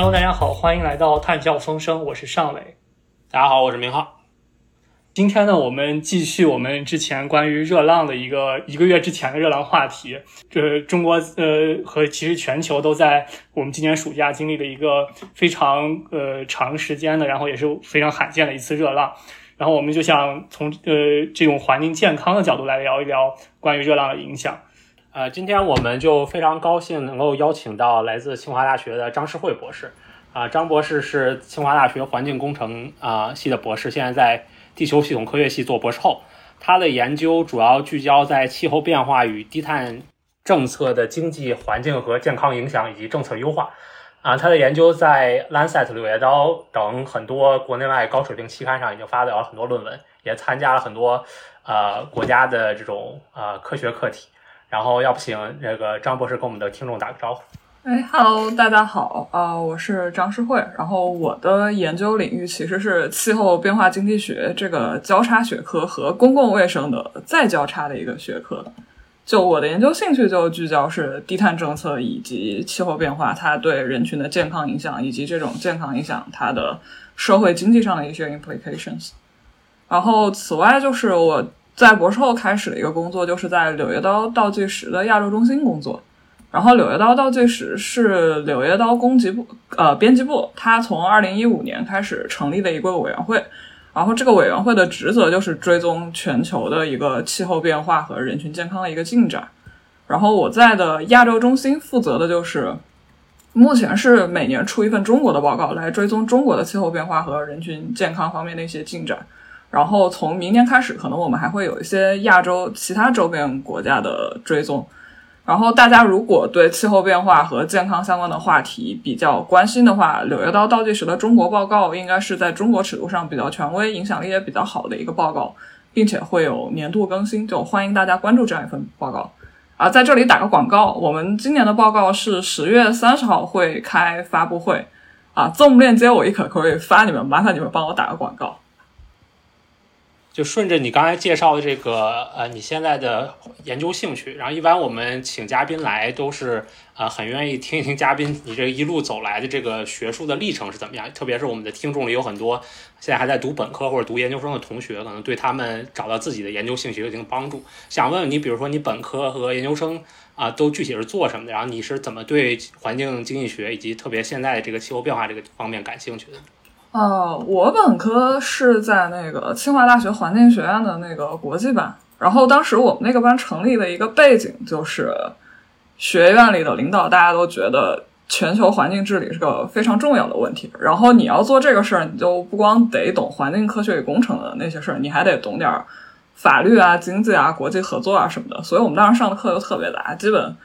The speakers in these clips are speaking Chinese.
Hello，大家好，欢迎来到探教风声，我是尚伟。大家好，我是明浩。今天呢，我们继续我们之前关于热浪的一个一个月之前的热浪话题。这中国呃和其实全球都在我们今年暑假经历了一个非常呃长时间的，然后也是非常罕见的一次热浪。然后我们就想从呃这种环境健康的角度来聊一聊关于热浪的影响。呃，今天我们就非常高兴能够邀请到来自清华大学的张世慧博士。啊，张博士是清华大学环境工程啊系的博士，现在在地球系统科学系做博士后。他的研究主要聚焦在气候变化与低碳政策的经济环境和健康影响以及政策优化。啊，他的研究在《Lancet》《柳叶刀》等很多国内外高水平期刊上已经发表了很多论文，也参加了很多呃国家的这种呃科学课题。然后，要不请这个张博士跟我们的听众打个招呼。哎，Hello，大家好，啊，我是张诗慧。然后我的研究领域其实是气候变化经济学这个交叉学科和公共卫生的再交叉的一个学科。就我的研究兴趣就聚焦是低碳政策以及气候变化它对人群的健康影响，以及这种健康影响它的社会经济上的一些 implications。然后此外就是我。在博士后开始的一个工作，就是在柳叶刀倒计时的亚洲中心工作。然后，柳叶刀倒计时是柳叶刀供给部呃编辑部，它从二零一五年开始成立的一个委员会。然后，这个委员会的职责就是追踪全球的一个气候变化和人群健康的一个进展。然后，我在的亚洲中心负责的就是目前是每年出一份中国的报告，来追踪中国的气候变化和人群健康方面的一些进展。然后从明年开始，可能我们还会有一些亚洲其他周边国家的追踪。然后大家如果对气候变化和健康相关的话题比较关心的话，柳叶刀倒计时的中国报告应该是在中国尺度上比较权威、影响力也比较好的一个报告，并且会有年度更新，就欢迎大家关注这样一份报告。啊，在这里打个广告，我们今年的报告是十月三十号会开发布会。啊，Zoom 链接我一可可以发你们，麻烦你们帮我打个广告。就顺着你刚才介绍的这个，呃，你现在的研究兴趣，然后一般我们请嘉宾来都是，呃，很愿意听一听嘉宾你这一路走来的这个学术的历程是怎么样。特别是我们的听众里有很多现在还在读本科或者读研究生的同学，可能对他们找到自己的研究兴趣有一定帮助。想问问你，比如说你本科和研究生啊，都具体是做什么的？然后你是怎么对环境经济学以及特别现在的这个气候变化这个方面感兴趣的？呃，我本科是在那个清华大学环境学院的那个国际班，然后当时我们那个班成立的一个背景就是，学院里的领导大家都觉得全球环境治理是个非常重要的问题，然后你要做这个事儿，你就不光得懂环境科学与工程的那些事儿，你还得懂点法律啊、经济啊、国际合作啊什么的，所以我们当时上的课就特别杂，基本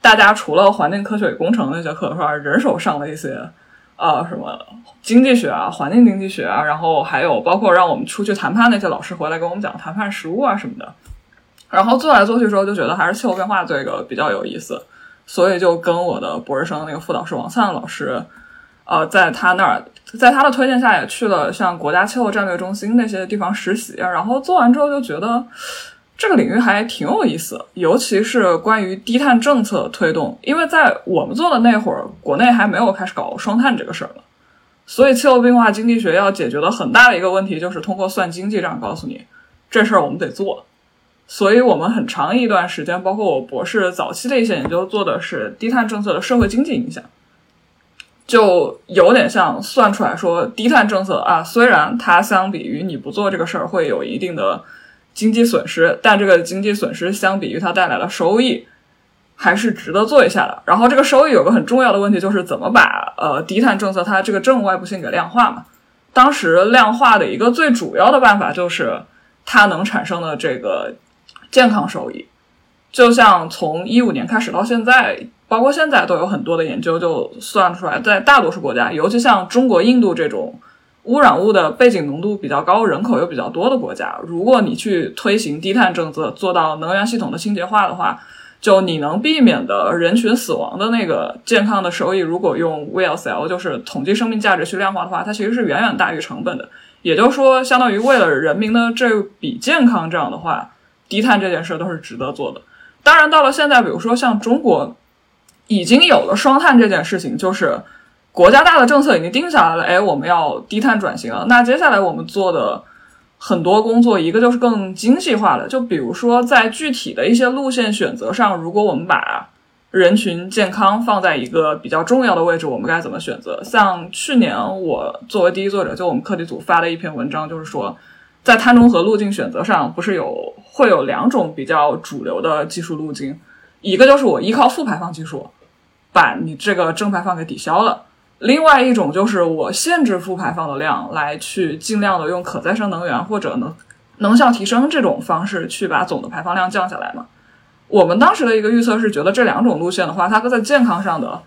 大家除了环境科学与工程那些课，是吧？人手上了一些。呃，什么经济学啊，环境经济学啊，然后还有包括让我们出去谈判那些老师回来跟我们讲谈判实务啊什么的，然后做来做去之后就觉得还是气候变化这个比较有意思，所以就跟我的博士生那个副导师王灿老师，呃，在他那儿，在他的推荐下也去了像国家气候战略中心那些地方实习，然后做完之后就觉得。这个领域还挺有意思，尤其是关于低碳政策推动，因为在我们做的那会儿，国内还没有开始搞双碳这个事儿呢，所以气候变化经济学要解决的很大的一个问题就是通过算经济这样告诉你，这事儿我们得做，所以我们很长一段时间，包括我博士早期的一些研究，做的是低碳政策的社会经济影响，就有点像算出来说，低碳政策啊，虽然它相比于你不做这个事儿会有一定的。经济损失，但这个经济损失相比于它带来的收益，还是值得做一下的。然后这个收益有个很重要的问题，就是怎么把呃低碳政策它这个正外部性给量化嘛？当时量化的一个最主要的办法就是它能产生的这个健康收益。就像从一五年开始到现在，包括现在都有很多的研究就算出来，在大多数国家，尤其像中国、印度这种。污染物的背景浓度比较高、人口又比较多的国家，如果你去推行低碳政策，做到能源系统的清洁化的话，就你能避免的人群死亡的那个健康的收益，如果用 VLCL 就是统计生命价值去量化的话，它其实是远远大于成本的。也就是说，相当于为了人民的这笔健康，这样的话，低碳这件事都是值得做的。当然，到了现在，比如说像中国，已经有了双碳这件事情，就是。国家大的政策已经定下来了，哎，我们要低碳转型了。那接下来我们做的很多工作，一个就是更精细化的，就比如说在具体的一些路线选择上，如果我们把人群健康放在一个比较重要的位置，我们该怎么选择？像去年我作为第一作者，就我们课题组发的一篇文章，就是说，在碳中和路径选择上，不是有会有两种比较主流的技术路径，一个就是我依靠负排放技术把你这个正排放给抵消了，另外一种就是我限制负排放的量，来去尽量的用可再生能源或者能能效提升这种方式去把总的排放量降下来嘛。我们当时的一个预测是觉得这两种路线的话，它在健康上的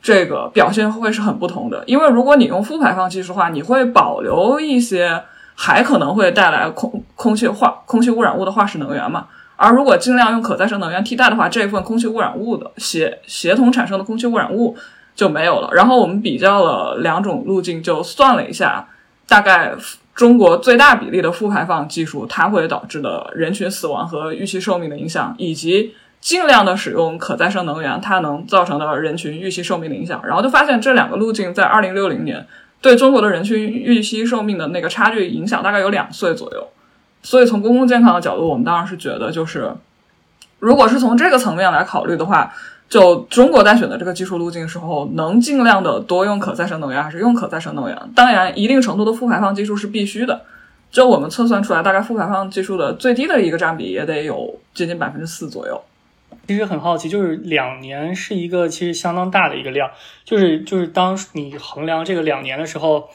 这个表现会是很不同的。因为如果你用负排放技术的话，你会保留一些还可能会带来空空气化、空气污染物的化石能源嘛。而如果尽量用可再生能源替代的话，这一份空气污染物的协协同产生的空气污染物就没有了。然后我们比较了两种路径，就算了一下，大概。中国最大比例的负排放技术，它会导致的人群死亡和预期寿命的影响，以及尽量的使用可再生能源，它能造成的人群预期寿命的影响。然后就发现这两个路径在二零六零年对中国的人群预期寿命的那个差距影响大概有两岁左右。所以从公共健康的角度，我们当然是觉得，就是如果是从这个层面来考虑的话。就中国在选择这个技术路径的时候，能尽量的多用可再生能源还是用可再生能源？当然，一定程度的负排放技术是必须的。就我们测算出来，大概负排放技术的最低的一个占比也得有接近百分之四左右。其实很好奇，就是两年是一个其实相当大的一个量，就是就是当你衡量这个两年的时候，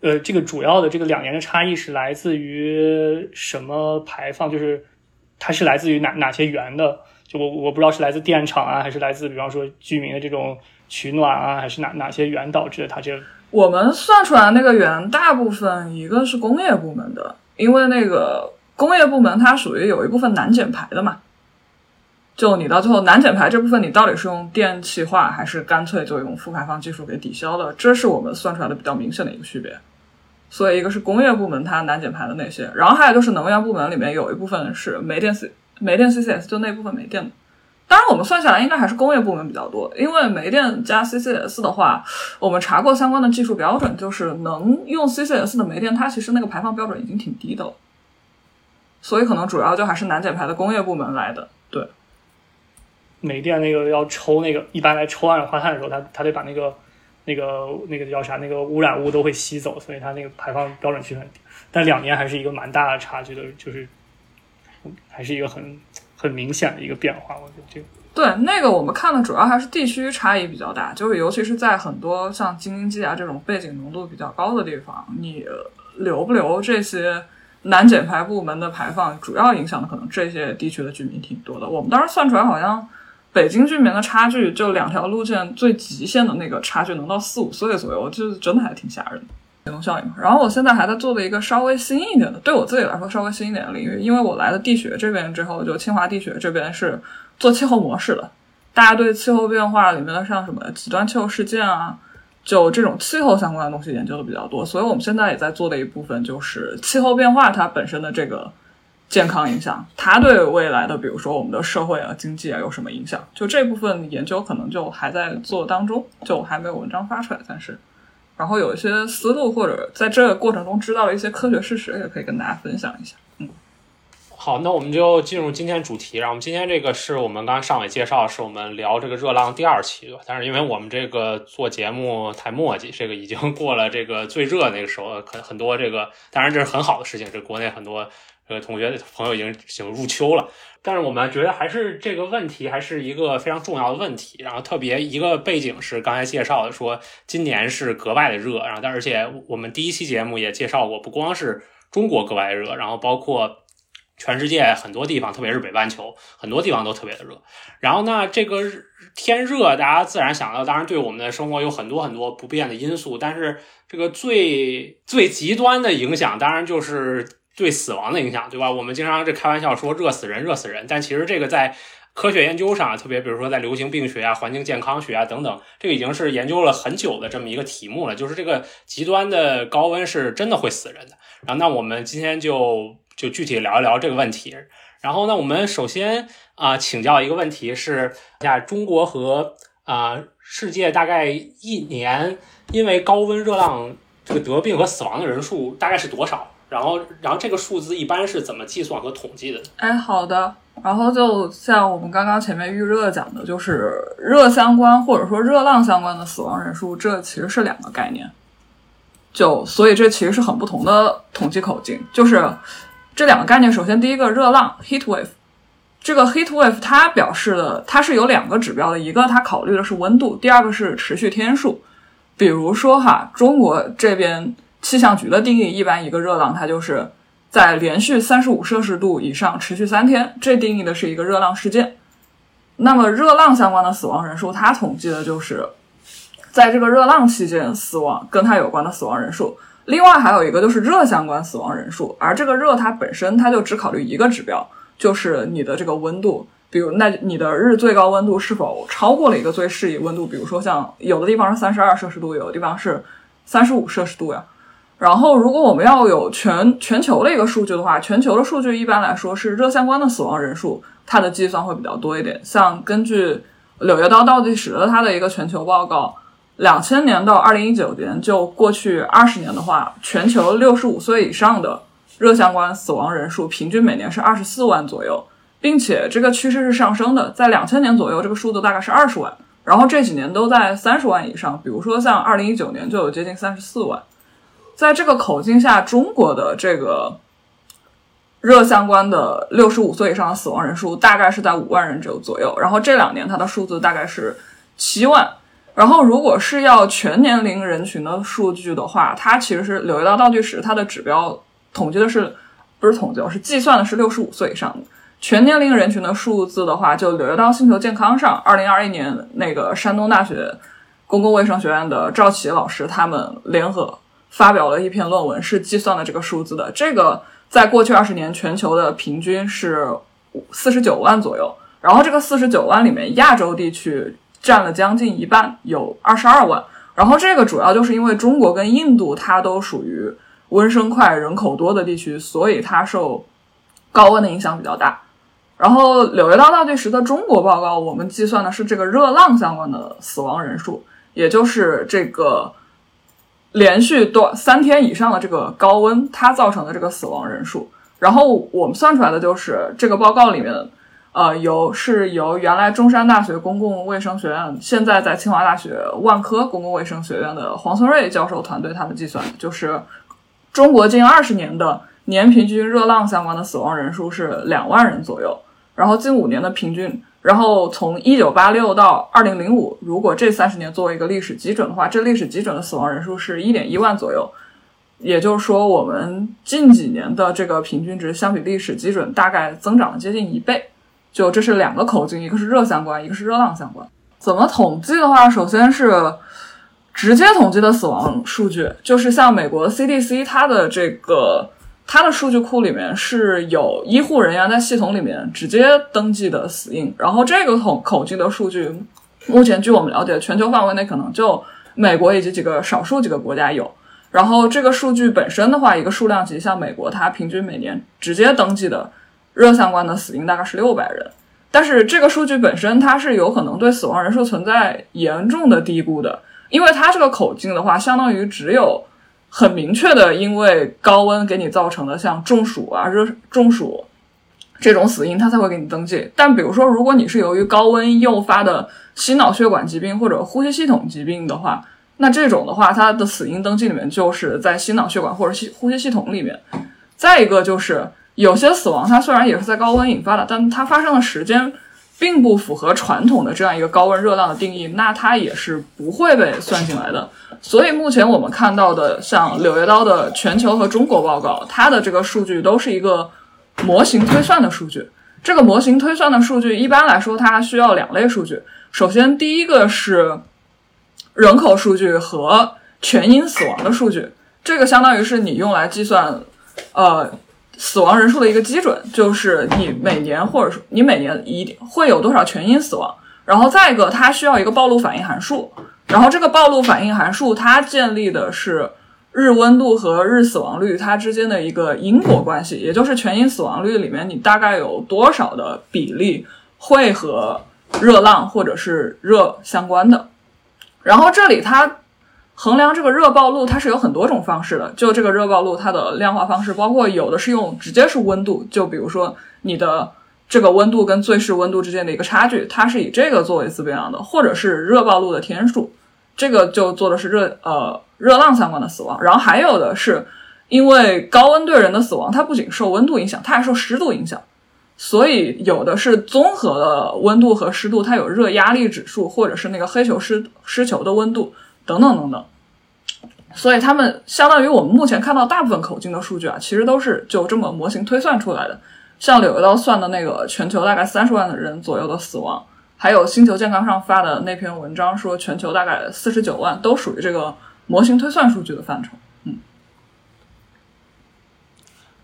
呃，这个主要的这个两年的差异是来自于什么排放？就是它是来自于哪哪些源的？就我我不知道是来自电厂啊，还是来自比方说居民的这种取暖啊，还是哪哪些源导致的？它这我们算出来那个源，大部分一个是工业部门的，因为那个工业部门它属于有一部分难减排的嘛。就你到最后难减排这部分，你到底是用电气化，还是干脆就用负排放技术给抵消了？这是我们算出来的比较明显的一个区别。所以一个是工业部门它难减排的那些，然后还有就是能源部门里面有一部分是煤电。煤电 CCS 就那部分煤电，当然我们算下来应该还是工业部门比较多，因为煤电加 CCS 的话，我们查过相关的技术标准，就是能用 CCS 的煤电，它其实那个排放标准已经挺低的了，所以可能主要就还是难减排的工业部门来的。对，煤电那个要抽那个，一般来抽二氧化碳的时候，它它得把那个那个那个叫啥，那个污染物都会吸走，所以它那个排放标准其实很低，但两年还是一个蛮大的差距的，就是。还是一个很很明显的一个变化，我觉得这个对那个我们看的主要还是地区差异比较大，就是尤其是在很多像京津冀啊这种背景浓度比较高的地方，你留不留这些难减排部门的排放，主要影响的可能这些地区的居民挺多的。我们当时算出来，好像北京居民的差距就两条路线最极限的那个差距能到四五岁左右，就真的还挺吓人的。协同效应。然后我现在还在做的一个稍微新一点的，对我自己来说稍微新一点的领域，因为我来了地学这边之后，就清华地学这边是做气候模式的。大家对气候变化里面的像什么极端气候事件啊，就这种气候相关的东西研究的比较多。所以我们现在也在做的一部分就是气候变化它本身的这个健康影响，它对未来的比如说我们的社会啊、经济啊有什么影响？就这部分研究可能就还在做当中，就还没有文章发出来，但是。然后有一些思路，或者在这个过程中知道了一些科学事实，也可以跟大家分享一下。嗯，好，那我们就进入今天主题。然后我们今天这个是我们刚刚上尾介绍，是我们聊这个热浪第二期，对吧但是因为我们这个做节目太墨迹，这个已经过了这个最热那个时候，很很多这个，当然这是很好的事情，这国内很多呃同学朋友已经已经入秋了。但是我们觉得还是这个问题还是一个非常重要的问题。然后特别一个背景是刚才介绍的，说今年是格外的热。然后但而且我们第一期节目也介绍过，不光是中国格外热，然后包括全世界很多地方，特别是北半球很多地方都特别的热。然后呢，这个天热，大家自然想到，当然对我们的生活有很多很多不变的因素。但是这个最最极端的影响，当然就是。对死亡的影响，对吧？我们经常这开玩笑说热死人，热死人。但其实这个在科学研究上，特别比如说在流行病学啊、环境健康学啊等等，这个已经是研究了很久的这么一个题目了。就是这个极端的高温是真的会死人的。然后，那我们今天就就具体聊一聊这个问题。然后呢，我们首先啊请教一个问题是：下中国和啊、世界大概一年因为高温热浪这个得病和死亡的人数大概是多少？然后，然后这个数字一般是怎么计算和统计的？哎，好的。然后就像我们刚刚前面预热讲的，就是热相关或者说热浪相关的死亡人数，这其实是两个概念。就所以这其实是很不同的统计口径。就是这两个概念，首先第一个热浪 （heat wave），这个 heat wave 它表示的它是有两个指标的，一个它考虑的是温度，第二个是持续天数。比如说哈，中国这边气象局的定义，一般一个热浪它就是在连续三十五摄氏度以上持续三天，这定义的是一个热浪事件。那么热浪相关的死亡人数，它统计的就是在这个热浪期间死亡跟它有关的死亡人数。另外还有一个就是热相关死亡人数，而这个热它本身它就只考虑一个指标，就是你的这个温度。比如，那你的日最高温度是否超过了一个最适宜温度？比如说，像有的地方是三十二摄氏度，有的地方是三十五摄氏度呀。然后，如果我们要有全全球的一个数据的话，全球的数据一般来说是热相关的死亡人数，它的计算会比较多一点。像根据《柳叶刀倒计时》的它的一个全球报告，两千年到二零一九年，就过去二十年的话，全球六十五岁以上的热相关死亡人数平均每年是二十四万左右。并且这个趋势是上升的，在两千年左右，这个数字大概是二十万，然后这几年都在三十万以上。比如说像二零一九年就有接近三十四万。在这个口径下，中国的这个热相关的六十五岁以上的死亡人数大概是在五万人左左右，然后这两年它的数字大概是七万。然后如果是要全年龄人群的数据的话，它其实是柳叶刀倒计时它的指标统计的是不是统计，是计算的是六十五岁以上的。全年龄人群的数字的话，就柳叶刀星球健康上，二零二一年那个山东大学公共卫生学院的赵琦老师他们联合发表了一篇论文，是计算了这个数字的。这个在过去二十年全球的平均是四十九万左右，然后这个四十九万里面，亚洲地区占了将近一半，有二十二万。然后这个主要就是因为中国跟印度它都属于温升快、人口多的地区，所以它受高温的影响比较大。然后柳叶刀倒计时的中国报告，我们计算的是这个热浪相关的死亡人数，也就是这个连续多三天以上的这个高温它造成的这个死亡人数。然后我们算出来的就是这个报告里面，呃，由是由原来中山大学公共卫生学院，现在在清华大学万科公共卫生学院的黄松瑞教授团队他们计算，就是中国近二十年的年平均热浪相关的死亡人数是两万人左右。然后近五年的平均，然后从一九八六到二零零五，如果这三十年作为一个历史基准的话，这历史基准的死亡人数是一点一万左右。也就是说，我们近几年的这个平均值相比历史基准大概增长了接近一倍。就这是两个口径，一个是热相关，一个是热浪相关。怎么统计的话，首先是直接统计的死亡数据，就是像美国 CDC 它的这个。它的数据库里面是有医护人员在系统里面直接登记的死因，然后这个统口径的数据，目前据我们了解，全球范围内可能就美国以及几个少数几个国家有。然后这个数据本身的话，一个数量级，像美国，它平均每年直接登记的热相关的死因大概是六百人，但是这个数据本身它是有可能对死亡人数存在严重的低估的，因为它这个口径的话，相当于只有。很明确的，因为高温给你造成的像中暑啊、热中暑这种死因，它才会给你登记。但比如说，如果你是由于高温诱发的心脑血管疾病或者呼吸系统疾病的话，那这种的话，它的死因登记里面就是在心脑血管或者吸呼吸系统里面。再一个就是有些死亡，它虽然也是在高温引发的，但它发生的时间并不符合传统的这样一个高温热浪的定义，那它也是不会被算进来的。所以目前我们看到的，像柳叶刀的全球和中国报告，它的这个数据都是一个模型推算的数据。这个模型推算的数据，一般来说它需要两类数据。首先，第一个是人口数据和全因死亡的数据，这个相当于是你用来计算呃死亡人数的一个基准，就是你每年或者说你每年一定会有多少全因死亡。然后再一个，它需要一个暴露反应函数。然后这个暴露反应函数，它建立的是日温度和日死亡率它之间的一个因果关系，也就是全因死亡率里面你大概有多少的比例会和热浪或者是热相关的。然后这里它衡量这个热暴露，它是有很多种方式的。就这个热暴露，它的量化方式包括有的是用直接是温度，就比如说你的这个温度跟最适温度之间的一个差距，它是以这个作为自变量的，或者是热暴露的天数，这个就做的是热呃热浪相关的死亡。然后还有的是因为高温对人的死亡，它不仅受温度影响，它还受湿度影响。所以有的是综合的温度和湿度，它有热压力指数，或者是那个黑球湿湿球的温度等等等等。所以他们相当于我们目前看到大部分口径的数据啊，其实都是就这么模型推算出来的。像柳叶刀算的那个全球大概三十万的人左右的死亡，还有星球健康上发的那篇文章说全球大概四十九万，都属于这个模型推算数据的范畴。嗯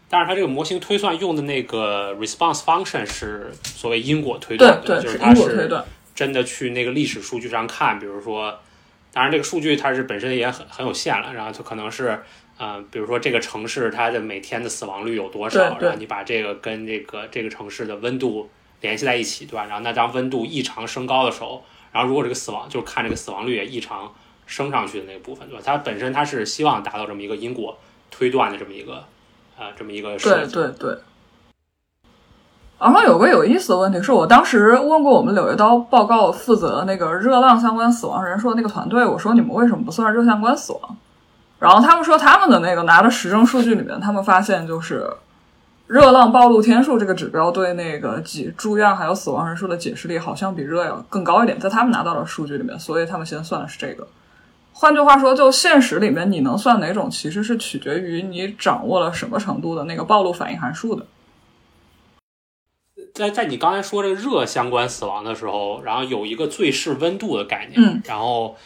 但是它这个模型推算用的那个 response function 是所谓因果推断，对对，就是它因果推断。真的去那个历史数据上看，比如说，当然这个数据它是本身也很很有限了，然后它可能是，呃，比如说这个城市它的每天的死亡率有多少，然后你把这个跟这个这个城市的温度联系在一起，对吧？然后那当温度异常升高的时候，然后如果这个死亡就是看这个死亡率也异常升上去的那个部分，对吧？它本身它是希望达到这么一个因果推断的这么一个。啊，这么一个对，对对。然后有个有意思的问题是我当时问过我们柳叶刀报告负责那个热浪相关死亡人数的那个团队，我说你们为什么不算热相关死亡？然后他们说他们的那个拿的实证数据里面，他们发现就是热浪暴露天数这个指标对那个几住院还有死亡人数的解释力好像比热要更高一点，在他们拿到的数据里面，所以他们先算的是这个。换句话说，就现实里面你能算哪种，其实是取决于你掌握了什么程度的那个暴露反应函数的。在在你刚才说这个热相关死亡的时候，然后有一个最适温度的概念，嗯，然后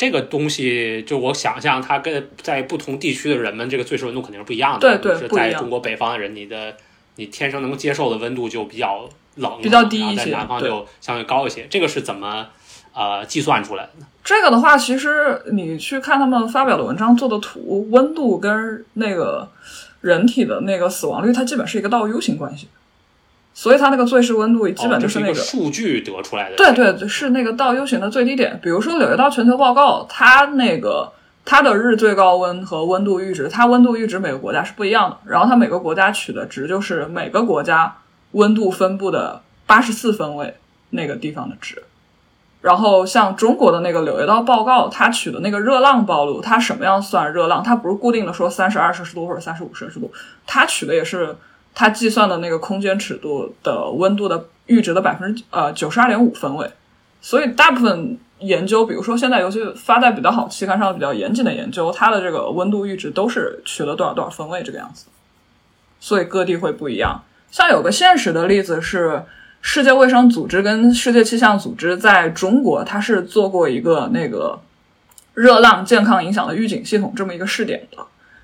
这个东西就我想象它跟在不同地区的人们这个最适温度肯定是不一样的，对对是在中国北方的人，你的你天生能够接受的温度就比较冷，比较低一些在南方就相对高一些，这个是怎么呃计算出来的呢？这个的话，其实你去看他们发表的文章做的图，温度跟那个人体的那个死亡率，它基本是一个倒 U 型关系，所以它那个最适温度基本就是那个。数据得出来的，对对对，是那个倒 U 型的最低点。比如说《柳叶刀全球报告》，它那个它的日最高温和温度阈值，它温度阈值每个国家是不一样的。然后它每个国家取的值就是每个国家温度分布的八十四分位那个地方的值。然后像中国的那个《柳叶刀报告》，它取的那个热浪暴露，它什么样算热浪？它不是固定的说三十二摄氏度或者三十五摄氏度，它取的也是它计算的那个空间尺度的温度的阈值的百分之呃九十二点五分位。所以大部分研究，比如说现在尤其发在比较好期刊上比较严谨的研究，它的这个温度阈值都是取了多少多少分位这个样子，所以各地会不一样。像有个现实的例子是，世界卫生组织跟世界气象组织在中国，它是做过一个那个热浪健康影响的预警系统这么一个试点的，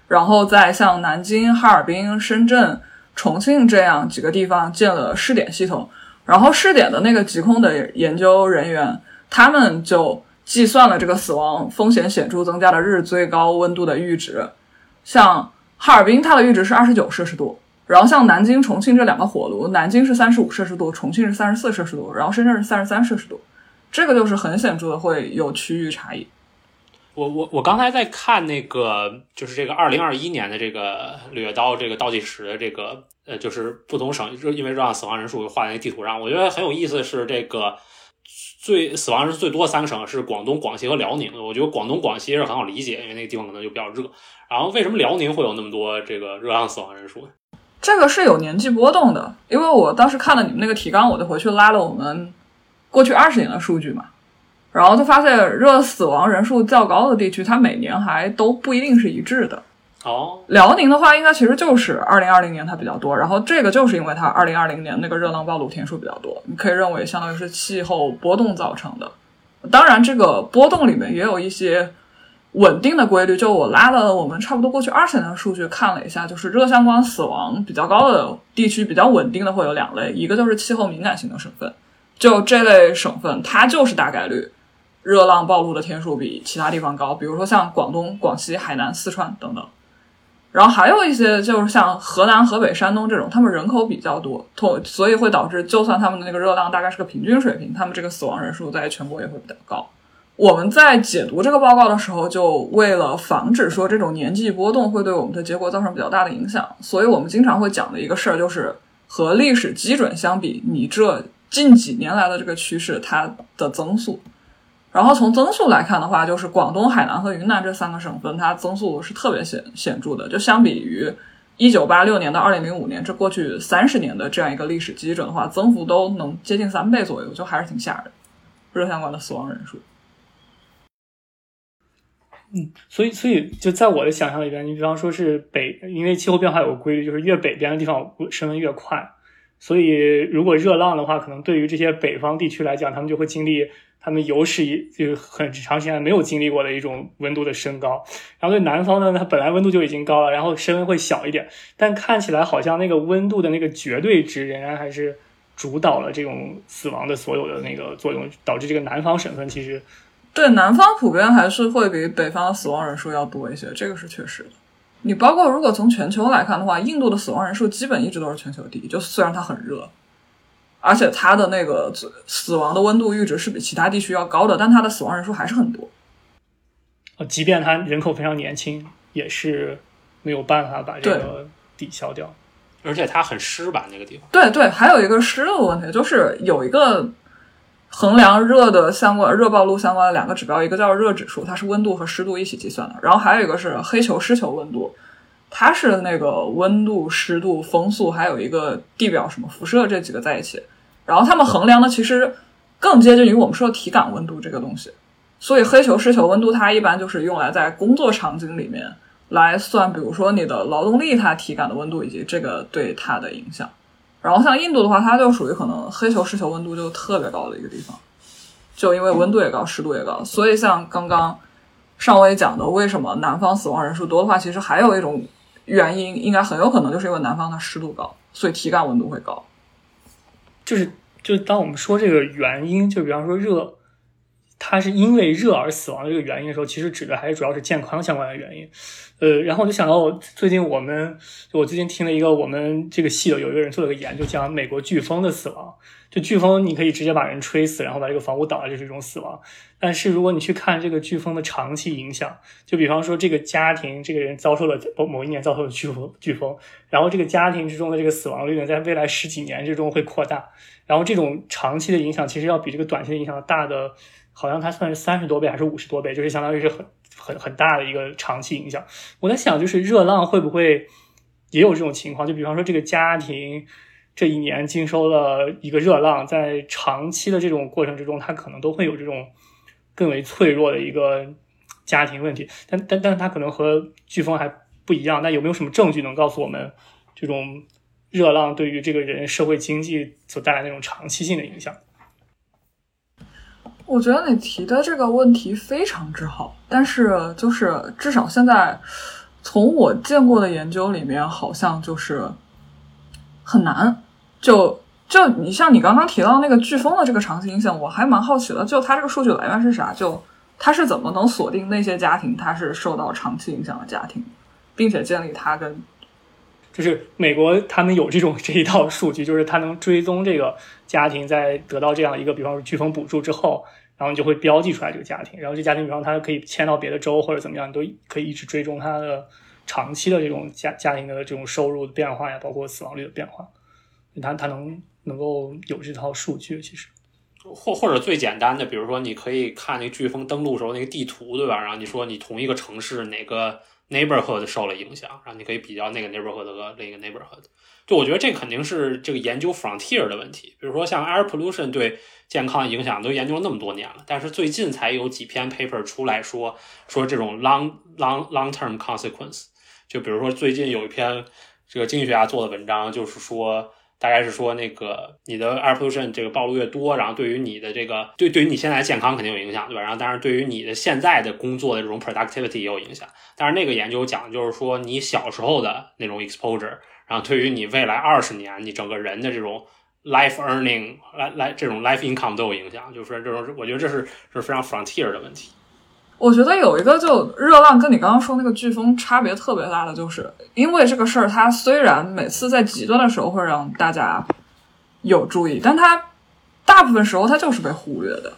然后在像南京、哈尔滨、深圳、重庆这样几个地方建了试点系统。然后试点的那个疾控的研究人员，他们就计算了这个死亡风险显著增加的日最高温度的阈值。像哈尔滨，它的阈值是二十九摄氏度，然后像南京、重庆这两个火炉，南京是三十五摄氏度，重庆是三十四摄氏度，然后深圳是三十三摄氏度，这个就是很显著的会有区域差异。我我我刚才在看那个，就是这个二零二一年的这个掠刀这个倒计时的这个呃，就是不同省热因为热浪死亡人数画在那地图上，我觉得很有意思是这个最死亡人数最多的三个省是广东、广西和辽宁。我觉得广东、广西是很好理解，因为那个地方可能就比较热。然后为什么辽宁会有那么多这个热浪死亡人数？这个是有年纪波动的，因为我当时看了你们那个提纲，我就回去拉了我们过去二十年的数据嘛，然后就发现热死亡人数较高的地区，它每年还都不一定是一致的。哦，辽宁的话，应该其实就是二零二零年它比较多，然后这个就是因为它二零二零年那个热浪暴露天数比较多，你可以认为相当于是气候波动造成的。当然，这个波动里面也有一些稳定的规律。就我拉了我们差不多过去二十年的数据看了一下，就是热相关死亡比较高的地区，比较稳定的会有两类，一个就是气候敏感型的省份，就这类省份它就是大概率热浪暴露的天数比其他地方高，比如说像广东、广西、海南、四川等等。然后还有一些就是像河南、河北、山东这种，他们人口比较多，同所以会导致，就算他们的那个热浪大概是个平均水平，他们这个死亡人数在全国也会比较高。我们在解读这个报告的时候，就为了防止说这种年纪波动会对我们的结果造成比较大的影响，所以我们经常会讲的一个事儿就是和历史基准相比，你这近几年来的这个趋势它的增速。然后从增速来看的话，就是广东、海南和云南这三个省份，它增速是特别显显著的。就相比于一九八六年到二零零五年这过去三十年的这样一个历史基准的话，增幅都能接近三倍左右，就还是挺吓人。热相关的死亡人数。嗯，所以所以就在我的想象里边，你比方说是北，因为气候变化有个规律，就是越北边的地方升温越快。所以如果热浪的话，可能对于这些北方地区来讲，他们就会经历。他们有史以就很长时间没有经历过的一种温度的升高，然后对南方呢，它本来温度就已经高了，然后升温会小一点，但看起来好像那个温度的那个绝对值仍然还是主导了这种死亡的所有的那个作用，导致这个南方省份其实对南方普遍还是会比北方的死亡人数要多一些，这个是确实的。你包括如果从全球来看的话，印度的死亡人数基本一直都是全球第一，就虽然它很热。而且它的那个死亡的温度阈值是比其他地区要高的，但它的死亡人数还是很多。呃，即便它人口非常年轻，也是没有办法把这个抵消掉。而且它很湿吧，那个地方。对对，还有一个湿度问题，就是有一个衡量热的相关热暴露相关的两个指标，一个叫热指数，它是温度和湿度一起计算的，然后还有一个是黑球湿球温度。它是那个温度、湿度、风速，还有一个地表什么辐射这几个在一起，然后他们衡量的其实更接近于我们说的体感温度这个东西。所以黑球、湿球温度它一般就是用来在工作场景里面来算，比如说你的劳动力它体感的温度以及这个对它的影响。然后像印度的话，它就属于可能黑球、湿球温度就特别高的一个地方，就因为温度也高、湿度也高，所以像刚刚上位讲的，为什么南方死亡人数多的话，其实还有一种。原因应该很有可能就是因为南方的湿度高，所以体感温度会高。就是，就当我们说这个原因，就比方说热，它是因为热而死亡的这个原因的时候，其实指的还是主要是健康相关的原因。呃，然后我就想到最近我们，我最近听了一个我们这个系的有一个人做了个研究，讲美国飓风的死亡。就飓风，你可以直接把人吹死，然后把这个房屋倒了，就是一种死亡。但是如果你去看这个飓风的长期影响，就比方说这个家庭，这个人遭受了某某一年遭受了飓风，飓风，然后这个家庭之中的这个死亡率呢，在未来十几年之中会扩大。然后这种长期的影响，其实要比这个短期的影响大的，好像它算是三十多倍还是五十多倍，就是相当于是很很很大的一个长期影响。我在想，就是热浪会不会也有这种情况？就比方说这个家庭。这一年经受了一个热浪，在长期的这种过程之中，它可能都会有这种更为脆弱的一个家庭问题。但但但是它可能和飓风还不一样。那有没有什么证据能告诉我们，这种热浪对于这个人社会经济所带来那种长期性的影响？我觉得你提的这个问题非常之好，但是就是至少现在从我见过的研究里面，好像就是很难。就就你像你刚刚提到那个飓风的这个长期影响，我还蛮好奇的。就它这个数据来源是啥？就它是怎么能锁定那些家庭它是受到长期影响的家庭，并且建立它跟就是美国他们有这种这一套数据，就是他能追踪这个家庭在得到这样一个，比方说飓风补助之后，然后你就会标记出来这个家庭，然后这家庭比方他可以迁到别的州或者怎么样，你都可以一直追踪他的长期的这种家家庭的这种收入的变化呀，包括死亡率的变化。他他能能够有这套数据，其实，或或者最简单的，比如说你可以看那飓风登陆时候那个地图，对吧？然后你说你同一个城市哪个 neighborhood 受了影响，然后你可以比较那个 neighborhood 和另一个 neighborhood。就我觉得这肯定是这个研究 frontier 的问题。比如说像 air pollution 对健康影响都研究了那么多年了，但是最近才有几篇 paper 出来说说这种 long long long term consequence。就比如说最近有一篇这个经济学家做的文章，就是说。大概是说，那个你的 air pollution 这个暴露越多，然后对于你的这个对对于你现在健康肯定有影响，对吧？然后当然对于你的现在的工作的这种 productivity 也有影响。但是那个研究讲就是说，你小时候的那种 exposure，然后对于你未来二十年你整个人的这种 life earning 来来这种 life income 都有影响。就是这种，我觉得这是是非常 frontier 的问题。我觉得有一个就热浪跟你刚刚说那个飓风差别特别大的，就是因为这个事儿，它虽然每次在极端的时候会让大家有注意，但它大部分时候它就是被忽略的。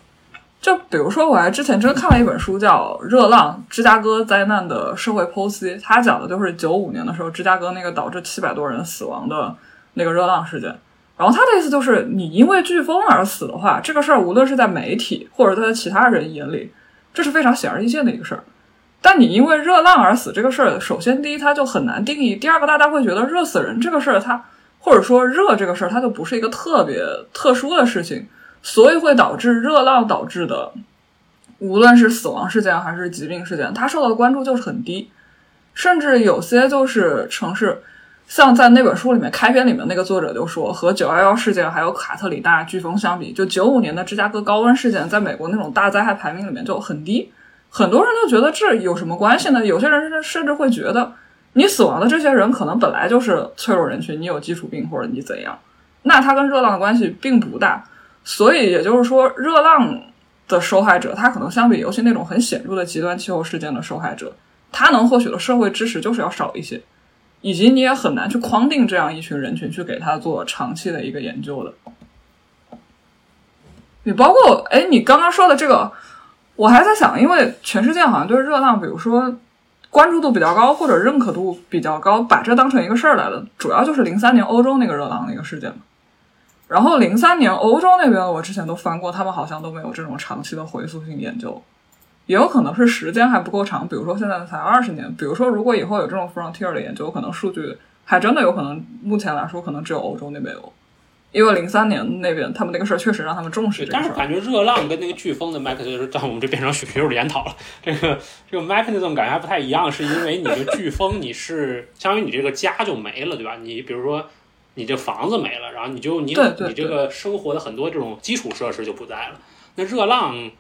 就比如说，我还之前真看了一本书，叫《热浪：芝加哥灾难的社会剖析》，它讲的就是九五年的时候，芝加哥那个导致七百多人死亡的那个热浪事件。然后他的意思就是，你因为飓风而死的话，这个事儿无论是在媒体或者在其他人眼里。这是非常显而易见的一个事儿，但你因为热浪而死这个事儿，首先第一它就很难定义，第二个大家会觉得热死人这个事儿，它或者说热这个事儿，它就不是一个特别特殊的事情，所以会导致热浪导致的，无论是死亡事件还是疾病事件，它受到的关注就是很低，甚至有些就是城市。像在那本书里面开篇里面那个作者就说，和九幺幺事件还有卡特里娜飓风相比，就九五年的芝加哥高温事件，在美国那种大灾害排名里面就很低。很多人都觉得这有什么关系呢？有些人甚至会觉得，你死亡的这些人可能本来就是脆弱人群，你有基础病或者你怎样，那它跟热浪的关系并不大。所以也就是说，热浪的受害者，他可能相比尤其那种很显著的极端气候事件的受害者，他能获取的社会支持就是要少一些。以及你也很难去框定这样一群人群去给他做长期的一个研究的。你包括哎，你刚刚说的这个，我还在想，因为全世界好像对热浪，比如说关注度比较高或者认可度比较高，把这当成一个事儿来的，主要就是零三年欧洲那个热浪那个事件嘛。然后零三年欧洲那边，我之前都翻过，他们好像都没有这种长期的回溯性研究。也有可能是时间还不够长，比如说现在才二十年。比如说，如果以后有这种 frontier 的研究，可能数据还真的有可能，目前来说可能只有欧洲那边有，因为零三年那边他们那个事儿确实让他们重视。但是感觉热浪跟那个飓风的 mechanism，但我们这变成学术研讨了。这个这个 mechanism 感觉还不太一样，是因为你这飓风你是相当于你这个家就没了，对吧？你比如说你这房子没了，然后你就你你这个生活的很多这种基础设施就不在了。那热浪。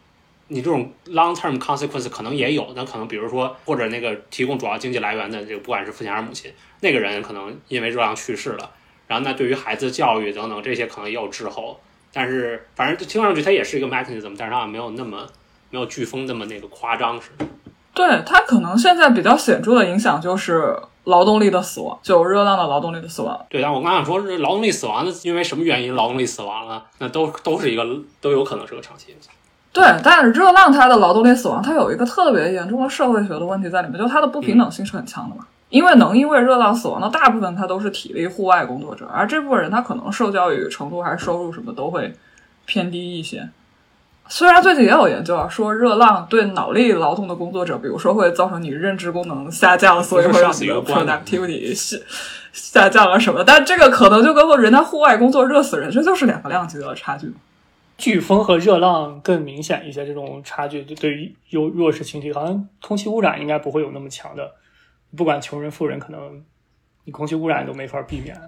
你这种 long term consequence 可能也有，那可能比如说或者那个提供主要经济来源的这个不管是父亲还是母亲，那个人可能因为热浪去世了，然后那对于孩子教育等等这些可能也有滞后，但是反正听上去它也是一个 mechanism，但是它没有那么没有飓风那么那个夸张似的。对它可能现在比较显著的影响就是劳动力的死亡，就热浪的劳动力的死亡。对，但我刚想说，是劳动力死亡的，因为什么原因劳动力死亡了？那都都是一个都有可能是个长期影响。对，但是热浪它的劳动力死亡，它有一个特别严重的社会学的问题在里面，就是它的不平等性是很强的嘛。因为能因为热浪死亡的大部分，他都是体力户外工作者，而这部分人他可能受教育程度还是收入什么都会偏低一些。虽然最近也有研究啊，说热浪对脑力劳动的工作者，比如说会造成你认知功能下降，所以会让你的 productivity 下下降了什么，但这个可能就跟人在户外工作热死人，这就是两个量级的差距。飓风和热浪更明显一些，这种差距对于有弱势群体，好像空气污染应该不会有那么强的。不管穷人富人，可能你空气污染都没法避免。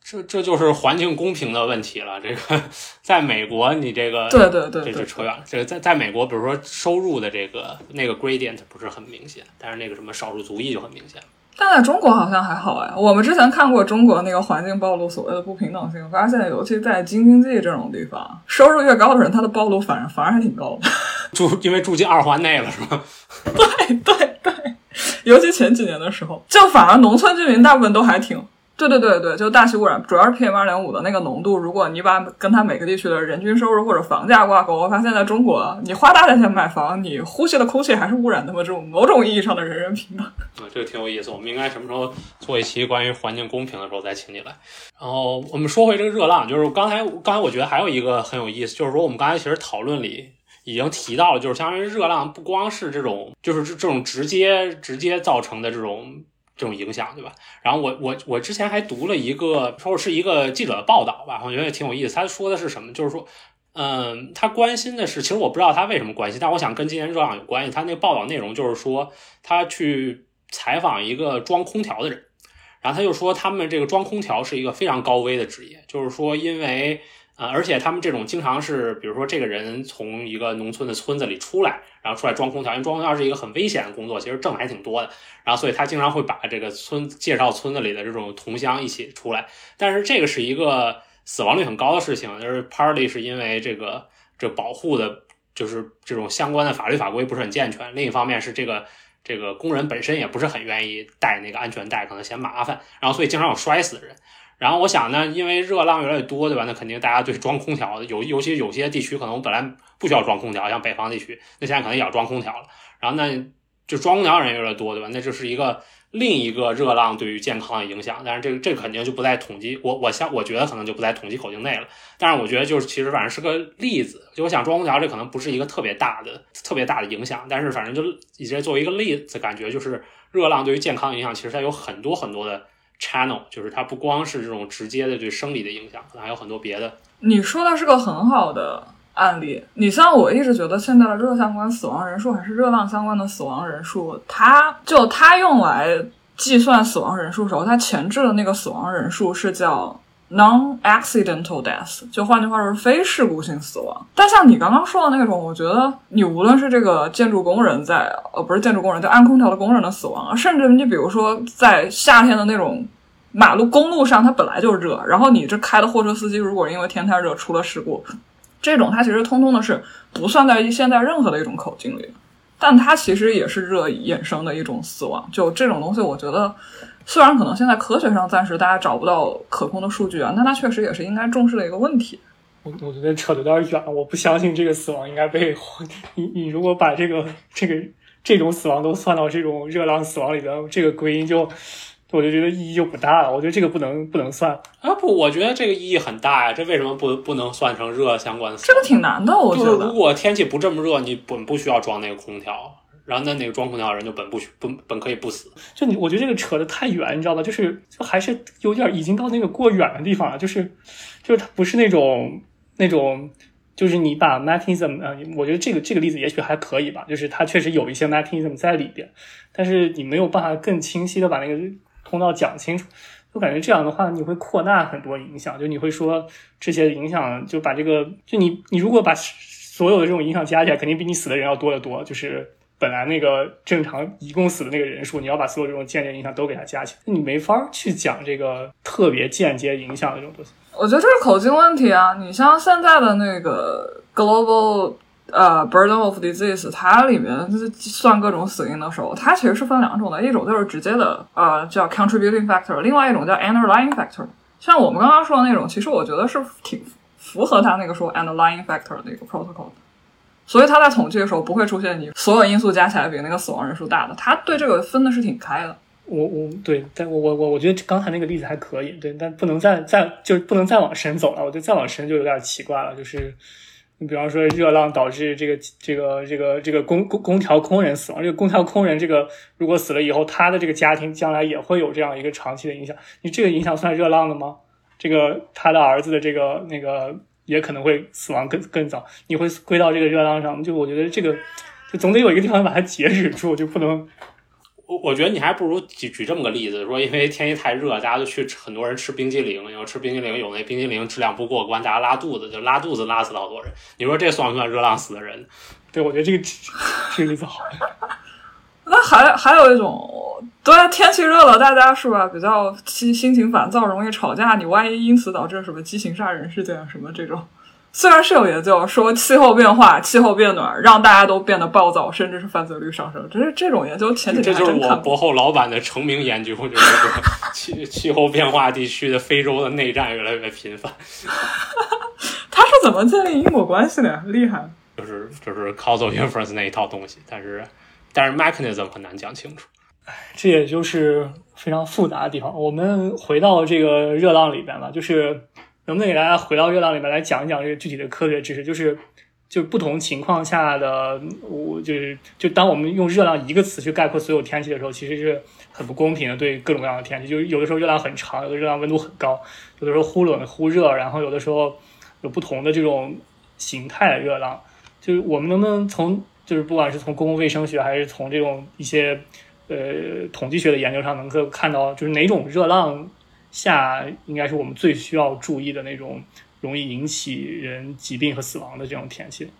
这这就是环境公平的问题了。这个在美国，你这个对对对，这就扯远了。这个在在美国，比如说收入的这个那个 gradient 不是很明显，但是那个什么少数族裔就很明显。但在中国好像还好哎，我们之前看过中国那个环境暴露所谓的不平等性，发现尤其在京津冀这种地方，收入越高的人，他的暴露反而反而还挺高的。住因为住进二环内了是吧？对对对，尤其前几年的时候，就反而农村居民大部分都还挺。对对对对，就大气污染，主要是 PM 二点五的那个浓度。如果你把跟它每个地区的人均收入或者房价挂钩，我发现在中国，你花大价钱买房，你呼吸的空气还是污染那么重。某种意义上的人人平等。啊，这个挺有意思。我们应该什么时候做一期关于环境公平的时候再请你来？然后我们说回这个热浪，就是刚才刚才我觉得还有一个很有意思，就是说我们刚才其实讨论里已经提到了，就是相当于热浪不光是这种，就是这这种直接直接造成的这种。这种影响，对吧？然后我我我之前还读了一个，说是一个记者的报道吧，我觉得也挺有意思。他说的是什么？就是说，嗯，他关心的是，其实我不知道他为什么关心，但我想跟今年热浪有关系。他那个报道内容就是说，他去采访一个装空调的人，然后他就说，他们这个装空调是一个非常高危的职业，就是说，因为。啊，而且他们这种经常是，比如说这个人从一个农村的村子里出来，然后出来装空调，因为装空调是一个很危险的工作，其实挣还挺多的。然后，所以他经常会把这个村介绍村子里的这种同乡一起出来。但是这个是一个死亡率很高的事情，就是 partly 是因为这个这保护的就是这种相关的法律法规不是很健全，另一方面是这个这个工人本身也不是很愿意带那个安全带，可能嫌麻烦，然后所以经常有摔死的人。然后我想呢，因为热浪越来越多，对吧？那肯定大家对装空调，有尤其有些地区可能我本来不需要装空调，像北方地区，那现在可能也要装空调了。然后那就装空调人越来越多，对吧？那就是一个。另一个热浪对于健康的影响，但是这个这个肯定就不在统计，我我想我觉得可能就不在统计口径内了。但是我觉得就是其实反正是个例子，就我想装空调这可能不是一个特别大的特别大的影响，但是反正就以这作为一个例子，感觉就是热浪对于健康影响，其实它有很多很多的 channel，就是它不光是这种直接的对生理的影响，可能还有很多别的。你说的是个很好的。案例，你像我一直觉得现在的热相关死亡人数还是热浪相关的死亡人数，它就它用来计算死亡人数时候，它前置的那个死亡人数是叫 non-accidental death，就换句话说是非事故性死亡。但像你刚刚说的那种，我觉得你无论是这个建筑工人在呃不是建筑工人，就安空调的工人的死亡，甚至你比如说在夏天的那种马路公路上，它本来就热，然后你这开的货车司机如果因为天太热出了事故。这种它其实通通的是不算在现在任何的一种口径里，但它其实也是热衍生的一种死亡。就这种东西，我觉得虽然可能现在科学上暂时大家找不到可控的数据啊，但它确实也是应该重视的一个问题。我我觉得扯得有点远了，我不相信这个死亡应该被你你如果把这个这个这种死亡都算到这种热浪死亡里边，这个归因就。我就觉得意义就不大了，我觉得这个不能不能算啊！不，我觉得这个意义很大呀，这为什么不不能算成热相关的？这个挺难的，我觉得。如果天气不这么热，你本不需要装那个空调，然后那那个装空调的人就本不本本可以不死。就你，我觉得这个扯得太远，你知道吧？就是就还是有点已经到那个过远的地方了，就是就是它不是那种那种。就是你把 mechanism，呃，我觉得这个这个例子也许还可以吧，就是它确实有一些 mechanism 在里边，但是你没有办法更清晰的把那个通道讲清楚。我感觉这样的话，你会扩大很多影响，就你会说这些影响，就把这个，就你你如果把所有的这种影响加起来，肯定比你死的人要多得多。就是本来那个正常一共死的那个人数，你要把所有这种间接影响都给它加起来，你没法去讲这个特别间接影响的这种东西。我觉得这是口径问题啊！你像现在的那个 global 呃 burden of disease，它里面就是算各种死因的时候，它其实是分两种的，一种就是直接的呃叫 contributing factor，另外一种叫 underlying factor。像我们刚刚说的那种，其实我觉得是挺符合他那个说 underlying factor 的一个 protocol，所以他在统计的时候不会出现你所有因素加起来比那个死亡人数大的，他对这个分的是挺开的。我我对，但我我我我觉得刚才那个例子还可以，对，但不能再再就不能再往深走了。我觉得再往深就有点奇怪了。就是你比方说热浪导致这个这个这个这个空空空调工人死亡，这个空调工人这个如果死了以后，他的这个家庭将来也会有这样一个长期的影响。你这个影响算热浪的吗？这个他的儿子的这个那个也可能会死亡更更早，你会归到这个热浪上？就我觉得这个就总得有一个地方把它截止住，就不能。我我觉得你还不如举举这么个例子，说因为天气太热，大家就去很多人吃冰激凌，然后吃冰激凌有那冰激凌质量不过关，大家拉肚子，就拉肚子拉死了好多人。你说这算不算热浪死的人？对，我觉得这个这个例子好。那还还有一种，对，天气热了，大家是吧？比较心心情烦躁，容易吵架，你万一因此导致什么激情杀人事件什么这种。虽然是有研究说气候变化、气候变暖让大家都变得暴躁，甚至是犯罪率上升，只是这种研究前几年这就是我博后老板的成名研究，就是 气气候变化地区的非洲的内战越来越频繁。他是怎么建立因果关系的呀？厉害！就是就是 causal inference 那一套东西，但是但是 mechanism 很难讲清楚。这也就是非常复杂的地方。我们回到这个热浪里边了，就是。能不能给大家回到热浪里面来讲一讲这个具体的科学知识？就是，就不同情况下的，我就是，就当我们用热浪一个词去概括所有天气的时候，其实是很不公平的，对各种各样的天气。就是有的时候热浪很长，有的热浪温度很高，有的时候忽冷忽热，然后有的时候有不同的这种形态的热浪。就是我们能不能从，就是不管是从公共卫生学，还是从这种一些呃统计学的研究上，能够看到，就是哪种热浪？下应该是我们最需要注意的那种容易引起人疾病和死亡的这种天气。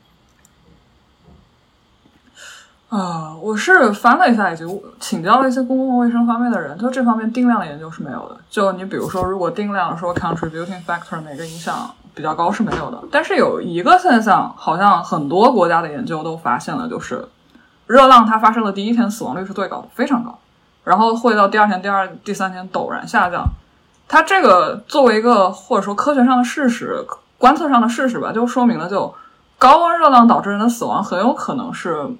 啊，我是翻了一下，以及请教了一些公共卫生方面的人，就这方面定量的研究是没有的。就你比如说，如果定量说 contributing factor 哪个影响比较高是没有的。但是有一个现象，好像很多国家的研究都发现了，就是热浪它发生的第一天死亡率是最高的，非常高，然后会到第二天、第二、第三天陡然下降。它这个作为一个或者说科学上的事实、观测上的事实吧，就说明了就高温热浪导致人的死亡很有可能是。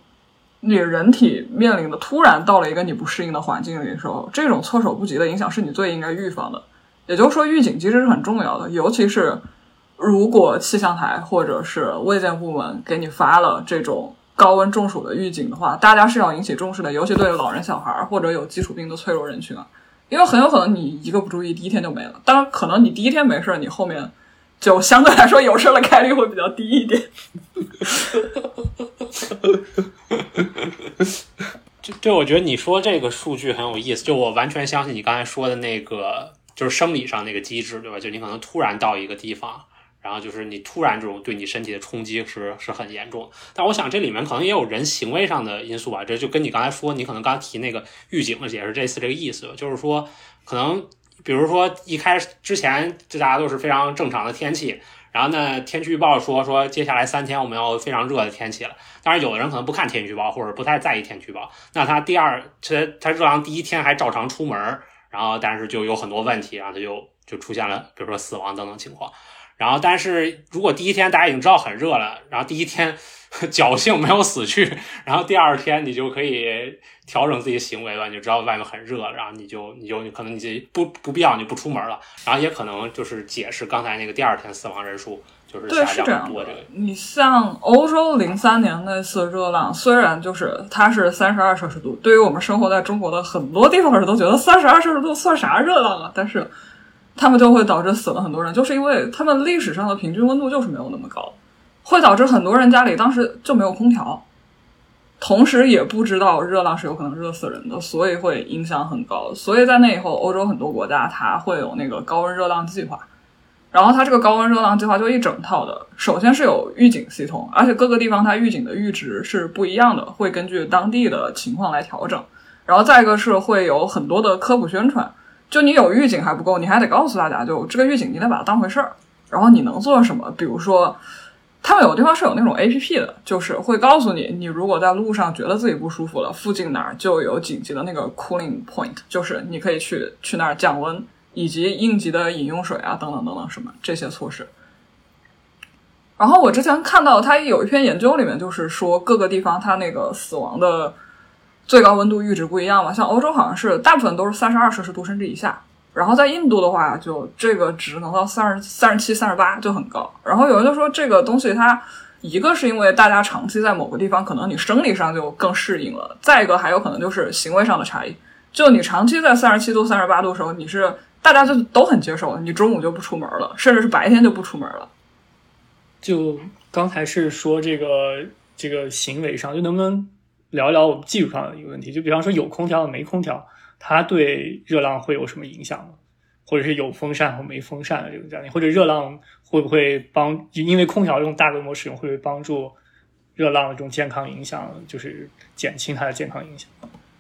你人体面临的突然到了一个你不适应的环境里的时候，这种措手不及的影响是你最应该预防的。也就是说，预警机制是很重要的，尤其是如果气象台或者是卫健部门给你发了这种高温中暑的预警的话，大家是要引起重视的，尤其对老人、小孩或者有基础病的脆弱人群啊，因为很有可能你一个不注意，第一天就没了。当然，可能你第一天没事，你后面就相对来说有事的概率会比较低一点。就就我觉得你说这个数据很有意思，就我完全相信你刚才说的那个，就是生理上那个机制，对吧？就你可能突然到一个地方，然后就是你突然这种对你身体的冲击是是很严重。但我想这里面可能也有人行为上的因素吧，这就跟你刚才说，你可能刚才提那个预警也是这次这个意思，就是说可能比如说一开始之前这大家都是非常正常的天气。然后呢，天气预报说说接下来三天我们要非常热的天气了。当然，有的人可能不看天气预报，或者不太在意天气预报，那他第二，他他热浪第一天还照常出门，然后但是就有很多问题，然后他就就出现了，比如说死亡等等情况。然后，但是如果第一天大家已经知道很热了，然后第一天 侥幸没有死去，然后第二天你就可以调整自己行为了，你就知道外面很热，然后你就你就可能你就不不必要你不出门了，然后也可能就是解释刚才那个第二天死亡人数就是下降多这个。你像欧洲零三年那次热浪，虽然就是它是三十二摄氏度，对于我们生活在中国的很多地方人都觉得三十二摄氏度算啥热浪啊，但是。他们就会导致死了很多人，就是因为他们历史上的平均温度就是没有那么高，会导致很多人家里当时就没有空调，同时也不知道热浪是有可能热死人的，所以会影响很高。所以在那以后，欧洲很多国家它会有那个高温热浪计划，然后它这个高温热浪计划就一整套的，首先是有预警系统，而且各个地方它预警的阈值是不一样的，会根据当地的情况来调整。然后再一个是会有很多的科普宣传。就你有预警还不够，你还得告诉大家，就这个预警你得把它当回事儿。然后你能做什么？比如说，他们有的地方是有那种 A P P 的，就是会告诉你，你如果在路上觉得自己不舒服了，附近哪儿就有紧急的那个 cooling point，就是你可以去去那儿降温，以及应急的饮用水啊，等等等等什么这些措施。然后我之前看到他有一篇研究里面，就是说各个地方它那个死亡的。最高温度阈值不一样嘛，像欧洲好像是大部分都是三十二摄氏度甚至以下，然后在印度的话，就这个值能到三十三十七、三十八就很高。然后有人就说这个东西它一个是因为大家长期在某个地方，可能你生理上就更适应了；再一个还有可能就是行为上的差异。就你长期在三十七度、三十八度的时候，你是大家就都很接受，你中午就不出门了，甚至是白天就不出门了。就刚才是说这个这个行为上，就能不能？聊一聊我们技术上的一个问题，就比方说有空调和没空调，它对热浪会有什么影响吗？或者是有风扇和没风扇的这个家庭，或者热浪会不会帮？因为空调这种大规模使用，会不会帮助热浪的这种健康影响，就是减轻它的健康影响？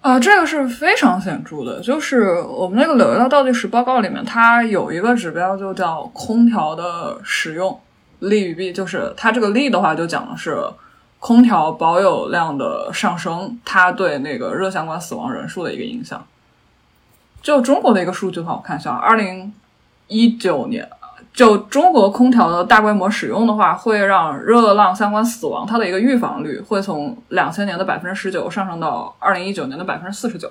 啊，这个是非常显著的。就是我们那个柳叶刀倒计时报告里面，它有一个指标，就叫空调的使用利与弊。就是它这个利的话，就讲的是。空调保有量的上升，它对那个热相关死亡人数的一个影响。就中国的一个数据的话，我看一下，二零一九年，就中国空调的大规模使用的话，会让热浪相关死亡它的一个预防率会从两千年的百分之十九上升到二零一九年的百分之四十九。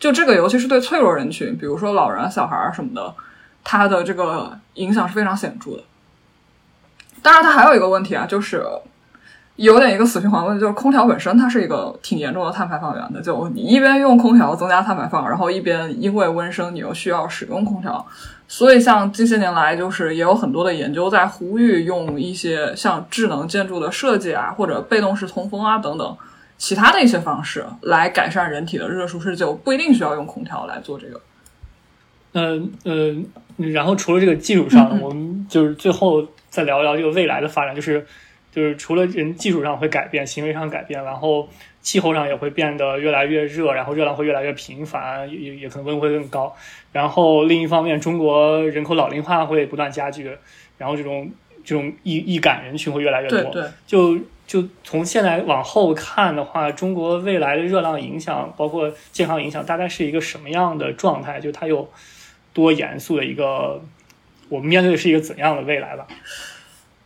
就这个，尤其是对脆弱人群，比如说老人、小孩什么的，它的这个影响是非常显著的。当然，它还有一个问题啊，就是。有点一个死循环问题，就是空调本身它是一个挺严重的碳排放源的。就你一边用空调增加碳排放，然后一边因为温升你又需要使用空调，所以像近些年来就是也有很多的研究在呼吁用一些像智能建筑的设计啊，或者被动式通风啊等等其他的一些方式来改善人体的热舒适，就不一定需要用空调来做这个。嗯嗯，然后除了这个技术上，我们就是最后再聊一聊这个未来的发展，就是。就是除了人技术上会改变，行为上改变，然后气候上也会变得越来越热，然后热浪会越来越频繁，也也可能温度会更高。然后另一方面，中国人口老龄化会不断加剧，然后这种这种易易感人群会越来越多。对对，就就从现在往后看的话，中国未来的热浪影响，包括健康影响，大概是一个什么样的状态？就它有多严肃的一个，我们面对的是一个怎样的未来吧？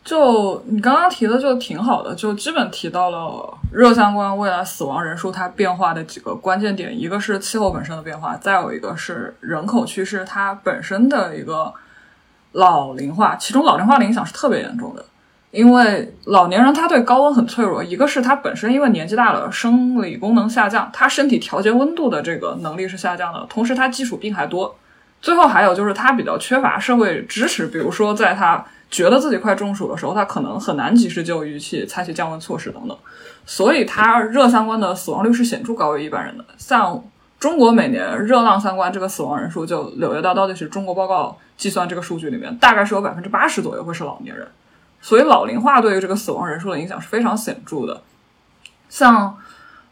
就你刚刚提的就挺好的，就基本提到了热相关未来死亡人数它变化的几个关键点，一个是气候本身的变化，再有一个是人口趋势它本身的一个老龄化，其中老龄化的影响是特别严重的，因为老年人他对高温很脆弱，一个是他本身因为年纪大了，生理功能下降，他身体调节温度的这个能力是下降的，同时他基础病还多，最后还有就是他比较缺乏社会支持，比如说在他。觉得自己快中暑的时候，他可能很难及时就医去采取降温措施等等，所以他热相关的死亡率是显著高于一般人的。像中国每年热浪相关这个死亡人数，就柳叶刀倒计时中国报告计算这个数据里面，大概是有百分之八十左右会是老年人，所以老龄化对于这个死亡人数的影响是非常显著的。像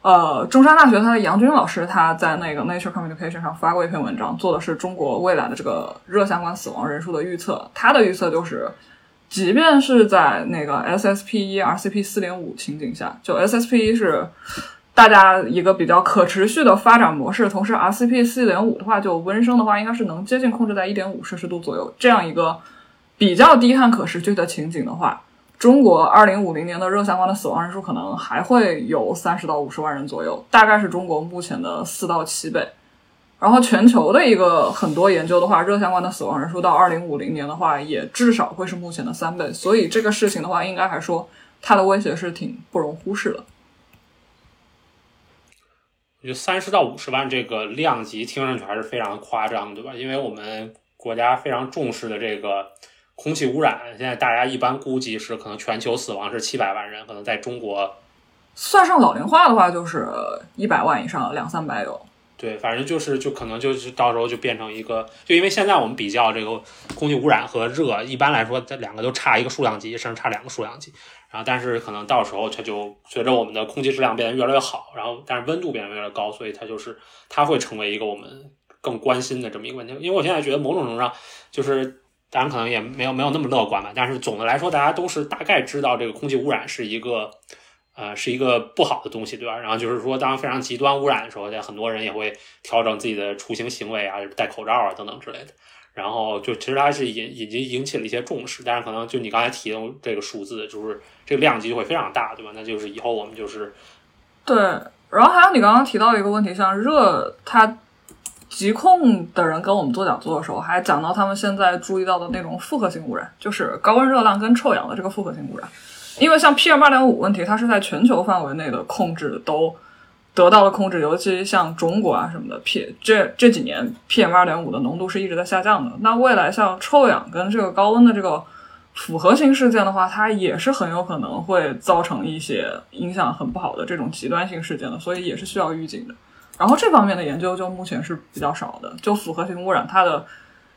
呃中山大学他的杨军老师，他在那个 Nature Communication 上发过一篇文章，做的是中国未来的这个热相关死亡人数的预测，他的预测就是。即便是在那个 SSP 一 RCP 四点五情景下，就 SSP 一是大家一个比较可持续的发展模式，同时 RCP 四点五的话，就温升的话，应该是能接近控制在一点五摄氏度左右这样一个比较低碳可持续的情景的话，中国二零五零年的热相关的死亡人数可能还会有三十到五十万人左右，大概是中国目前的四到七倍。然后全球的一个很多研究的话，热相关的死亡人数到二零五零年的话，也至少会是目前的三倍。所以这个事情的话，应该还说它的威胁是挺不容忽视的。我觉得三十到五十万这个量级听上去还是非常夸张，对吧？因为我们国家非常重视的这个空气污染，现在大家一般估计是可能全球死亡是七百万人，可能在中国算上老龄化的话，就是一百万以上，两三百有。对，反正就是就可能就是到时候就变成一个，就因为现在我们比较这个空气污染和热，一般来说这两个都差一个数量级，甚至差两个数量级。然后，但是可能到时候它就随着我们的空气质量变得越来越好，然后但是温度变得越来越高，所以它就是它会成为一个我们更关心的这么一个问题。因为我现在觉得某种程度上就是，当然可能也没有没有那么乐观吧，但是总的来说，大家都是大概知道这个空气污染是一个。呃，是一个不好的东西，对吧？然后就是说，当非常极端污染的时候，在很多人也会调整自己的出行行为啊，戴口罩啊等等之类的。然后就其实它是引已经引起了一些重视，但是可能就你刚才提到这个数字，就是这个量级就会非常大，对吧？那就是以后我们就是对。然后还有你刚刚提到一个问题，像热，它疾控的人跟我们做讲座的时候，还讲到他们现在注意到的那种复合性污染，就是高温热浪跟臭氧的这个复合性污染。因为像 PM 二点五问题，它是在全球范围内的控制都得到了控制，尤其像中国啊什么的，P 这这几年 PM 二点五的浓度是一直在下降的。那未来像臭氧跟这个高温的这个复合型事件的话，它也是很有可能会造成一些影响很不好的这种极端性事件的，所以也是需要预警的。然后这方面的研究就目前是比较少的，就复合型污染它的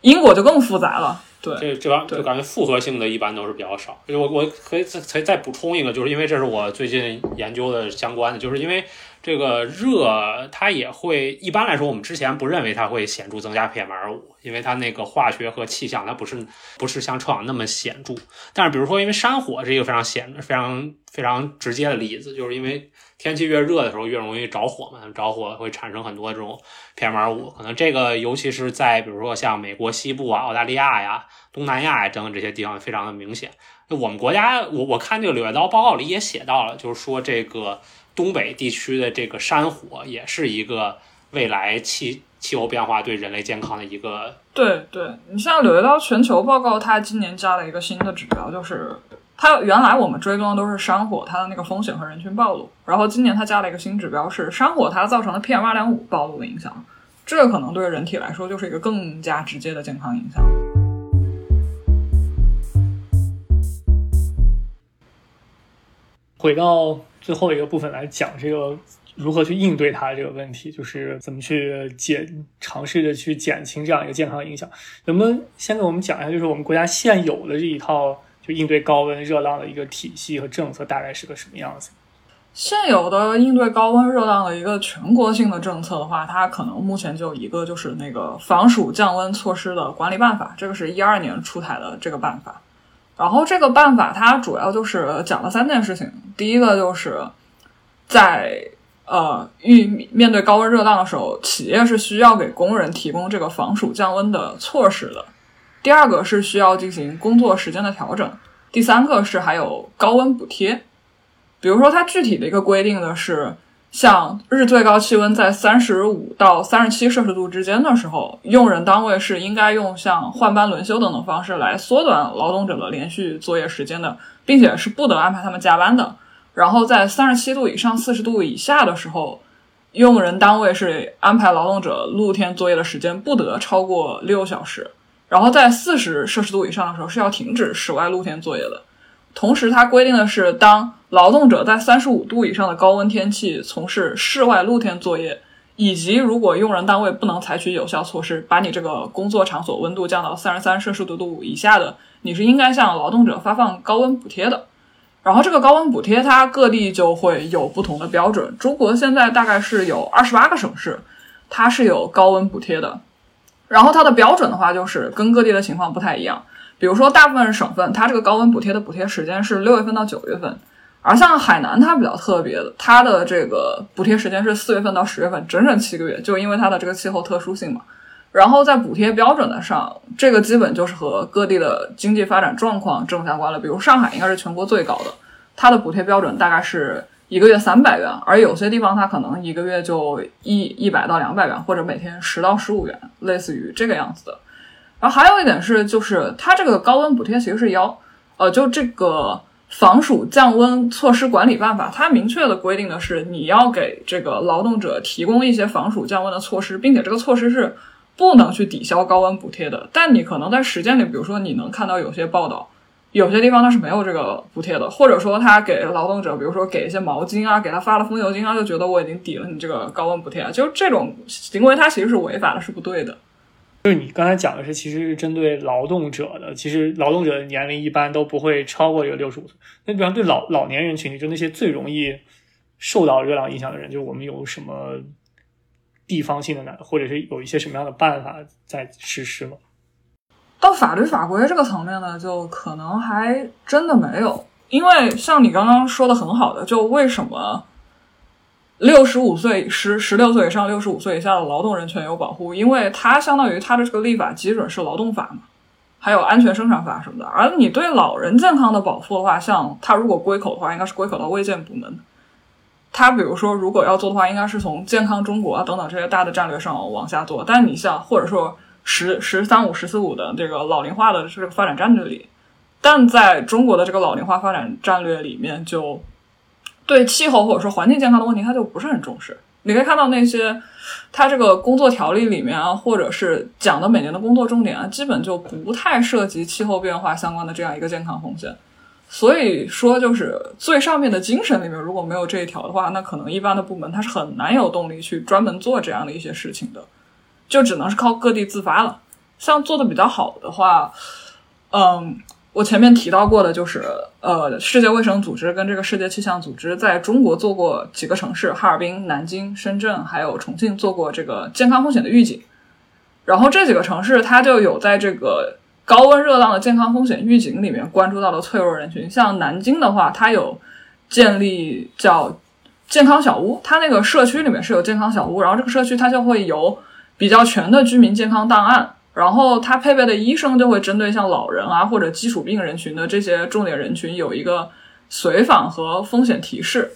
因果就更复杂了。这这帮就感觉复合性的一般都是比较少。我我可以再再补充一个，就是因为这是我最近研究的相关的，就是因为这个热它也会一般来说，我们之前不认为它会显著增加 PM 二五，因为它那个化学和气象它不是不是像臭氧那么显著。但是比如说，因为山火是一个非常显非常非常直接的例子，就是因为。天气越热的时候，越容易着火嘛。着火会产生很多这种 PM 二五，可能这个尤其是在比如说像美国西部啊、澳大利亚呀、东南亚呀等等这些地方非常的明显。我们国家，我我看这个《柳叶刀》报告里也写到了，就是说这个东北地区的这个山火也是一个未来气气候变化对人类健康的一个。对对，你像《柳叶刀》全球报告，它今年加了一个新的指标，就是。它原来我们追踪的都是山火它的那个风险和人群暴露，然后今年它加了一个新指标，是山火它造成的 PM 二点五暴露的影响，这可能对人体来说就是一个更加直接的健康影响。回到最后一个部分来讲这个如何去应对它这个问题，就是怎么去减尝试着去减轻这样一个健康影响。能不能先给我们讲一下，就是我们国家现有的这一套？就应对高温热浪的一个体系和政策大概是个什么样子？现有的应对高温热浪的一个全国性的政策的话，它可能目前就一个，就是那个防暑降温措施的管理办法，这个是一二年出台的这个办法。然后这个办法它主要就是讲了三件事情，第一个就是在呃遇面对高温热浪的时候，企业是需要给工人提供这个防暑降温的措施的。第二个是需要进行工作时间的调整，第三个是还有高温补贴。比如说，它具体的一个规定的是，像日最高气温在三十五到三十七摄氏度之间的时候，用人单位是应该用像换班轮休等等方式来缩短劳动者的连续作业时间的，并且是不得安排他们加班的。然后在三十七度以上、四十度以下的时候，用人单位是安排劳动者露天作业的时间不得超过六小时。然后在四十摄氏度以上的时候是要停止室外露天作业的。同时，它规定的是，当劳动者在三十五度以上的高温天气从事室外露天作业，以及如果用人单位不能采取有效措施把你这个工作场所温度降到三十三摄氏度以下的，你是应该向劳动者发放高温补贴的。然后，这个高温补贴它各地就会有不同的标准。中国现在大概是有二十八个省市，它是有高温补贴的。然后它的标准的话，就是跟各地的情况不太一样。比如说，大部分省份它这个高温补贴的补贴时间是六月份到九月份，而像海南它比较特别的，它的这个补贴时间是四月份到十月份，整整七个月，就因为它的这个气候特殊性嘛。然后在补贴标准的上，这个基本就是和各地的经济发展状况正相关了。比如上海应该是全国最高的，它的补贴标准大概是一个月三百元，而有些地方它可能一个月就一一百到两百元，或者每天十到十五元，类似于这个样子的。然后还有一点是，就是它这个高温补贴其实是要，呃，就这个防暑降温措施管理办法，它明确的规定的是，你要给这个劳动者提供一些防暑降温的措施，并且这个措施是不能去抵消高温补贴的。但你可能在实践里，比如说你能看到有些报道，有些地方它是没有这个补贴的，或者说他给劳动者，比如说给一些毛巾啊，给他发了风油精啊，就觉得我已经抵了你这个高温补贴，就这种行为它其实是违法的，是不对的。就是你刚才讲的是，其实是针对劳动者的。其实劳动者的年龄一般都不会超过这个六十五岁。那比方对老老年人群体，就那些最容易受到热浪影响的人，就我们有什么地方性的呢？或者是有一些什么样的办法在实施吗？到法律法规这个层面呢，就可能还真的没有。因为像你刚刚说的很好的，就为什么？六十五岁十十六岁以上、六十五岁以下的劳动人权有保护，因为它相当于它的这个立法基准是劳动法嘛，还有安全生产法什么的。而你对老人健康的保护的话，像他如果归口的话，应该是归口到卫健部门。他比如说如果要做的话，应该是从健康中国啊等等这些大的战略上往下做。但你像或者说十十三五、十四五的这个老龄化的这个发展战略里，但在中国的这个老龄化发展战略里面就。对气候或者说环境健康的问题，他就不是很重视。你可以看到那些，他这个工作条例里面啊，或者是讲的每年的工作重点啊，基本就不太涉及气候变化相关的这样一个健康风险。所以说，就是最上面的精神里面如果没有这一条的话，那可能一般的部门它是很难有动力去专门做这样的一些事情的，就只能是靠各地自发了。像做的比较好的话，嗯。我前面提到过的，就是呃，世界卫生组织跟这个世界气象组织在中国做过几个城市，哈尔滨、南京、深圳还有重庆做过这个健康风险的预警。然后这几个城市，它就有在这个高温热浪的健康风险预警里面关注到了脆弱人群。像南京的话，它有建立叫健康小屋，它那个社区里面是有健康小屋，然后这个社区它就会有比较全的居民健康档案。然后他配备的医生就会针对像老人啊或者基础病人群的这些重点人群有一个随访和风险提示。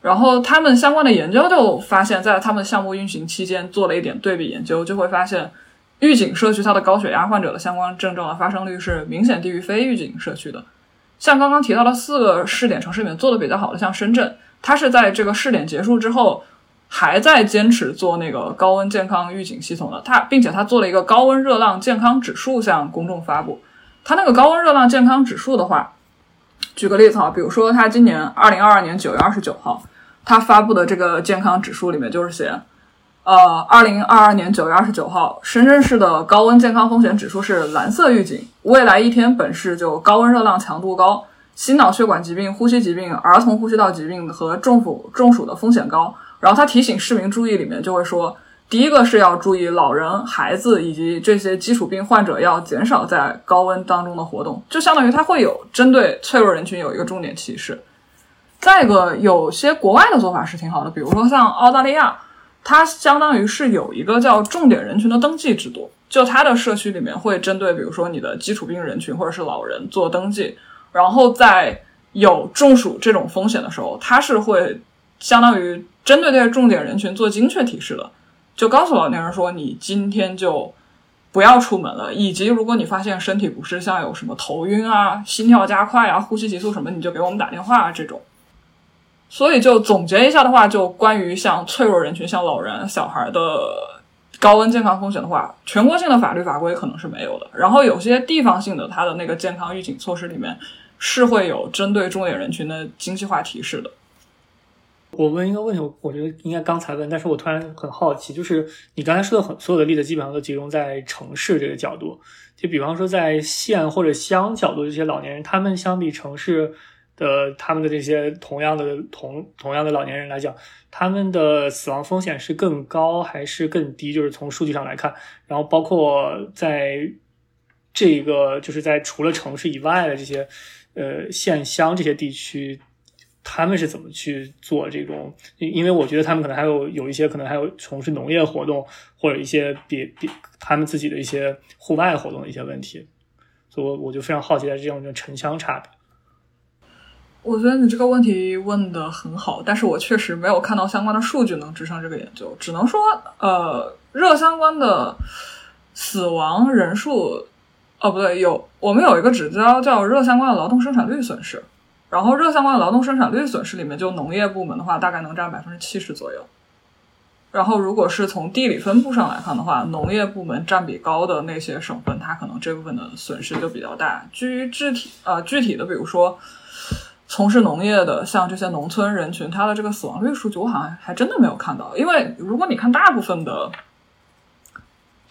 然后他们相关的研究就发现，在他们项目运行期间做了一点对比研究，就会发现预警社区它的高血压患者的相关症状的发生率是明显低于非预警社区的。像刚刚提到的四个试点城市里面做的比较好的，像深圳，它是在这个试点结束之后。还在坚持做那个高温健康预警系统的，它，并且它做了一个高温热浪健康指数向公众发布。它那个高温热浪健康指数的话，举个例子啊，比如说他今年二零二二年九月二十九号，他发布的这个健康指数里面就是写，呃，二零二二年九月二十九号，深圳市的高温健康风险指数是蓝色预警，未来一天本市就高温热浪强度高，心脑血管疾病、呼吸疾病、儿童呼吸道疾病和中暑中暑的风险高。然后他提醒市民注意，里面就会说，第一个是要注意老人、孩子以及这些基础病患者要减少在高温当中的活动，就相当于它会有针对脆弱人群有一个重点提示。再一个，有些国外的做法是挺好的，比如说像澳大利亚，它相当于是有一个叫重点人群的登记制度，就它的社区里面会针对比如说你的基础病人群或者是老人做登记，然后在有中暑这种风险的时候，它是会相当于针对这些重点人群做精确提示的。就告诉老年人说，你今天就不要出门了，以及如果你发现身体不适，像有什么头晕啊、心跳加快啊、呼吸急促什么，你就给我们打电话啊这种。所以就总结一下的话，就关于像脆弱人群、像老人、小孩的高温健康风险的话，全国性的法律法规可能是没有的。然后有些地方性的，它的那个健康预警措施里面是会有针对重点人群的精细化提示的。我问一个问题，我觉得应该刚才问，但是我突然很好奇，就是你刚才说的很所有的例子，基本上都集中在城市这个角度，就比方说在县或者乡角度，这些老年人，他们相比城市的他们的这些同样的同 同样的老年人来讲，他们的死亡风险是更高还是更低？就是从数据上来看，然后包括在这个就是在除了城市以外的这些呃县乡这些地区。他们是怎么去做这种？因为我觉得他们可能还有有一些可能还有从事农业活动，或者一些别别他们自己的一些户外活动的一些问题，所以我我就非常好奇在这种城乡差别。我觉得你这个问题问的很好，但是我确实没有看到相关的数据能支撑这个研究，只能说呃热相关的死亡人数，哦不对，有我们有一个指标叫热相关的劳动生产率损失。然后热相关的劳动生产率损失里面，就农业部门的话，大概能占百分之七十左右。然后如果是从地理分布上来看的话，农业部门占比高的那些省份，它可能这部分的损失就比较大。至于具体呃具体的，比如说从事农业的，像这些农村人群，它的这个死亡率数据，我好像还真的没有看到。因为如果你看大部分的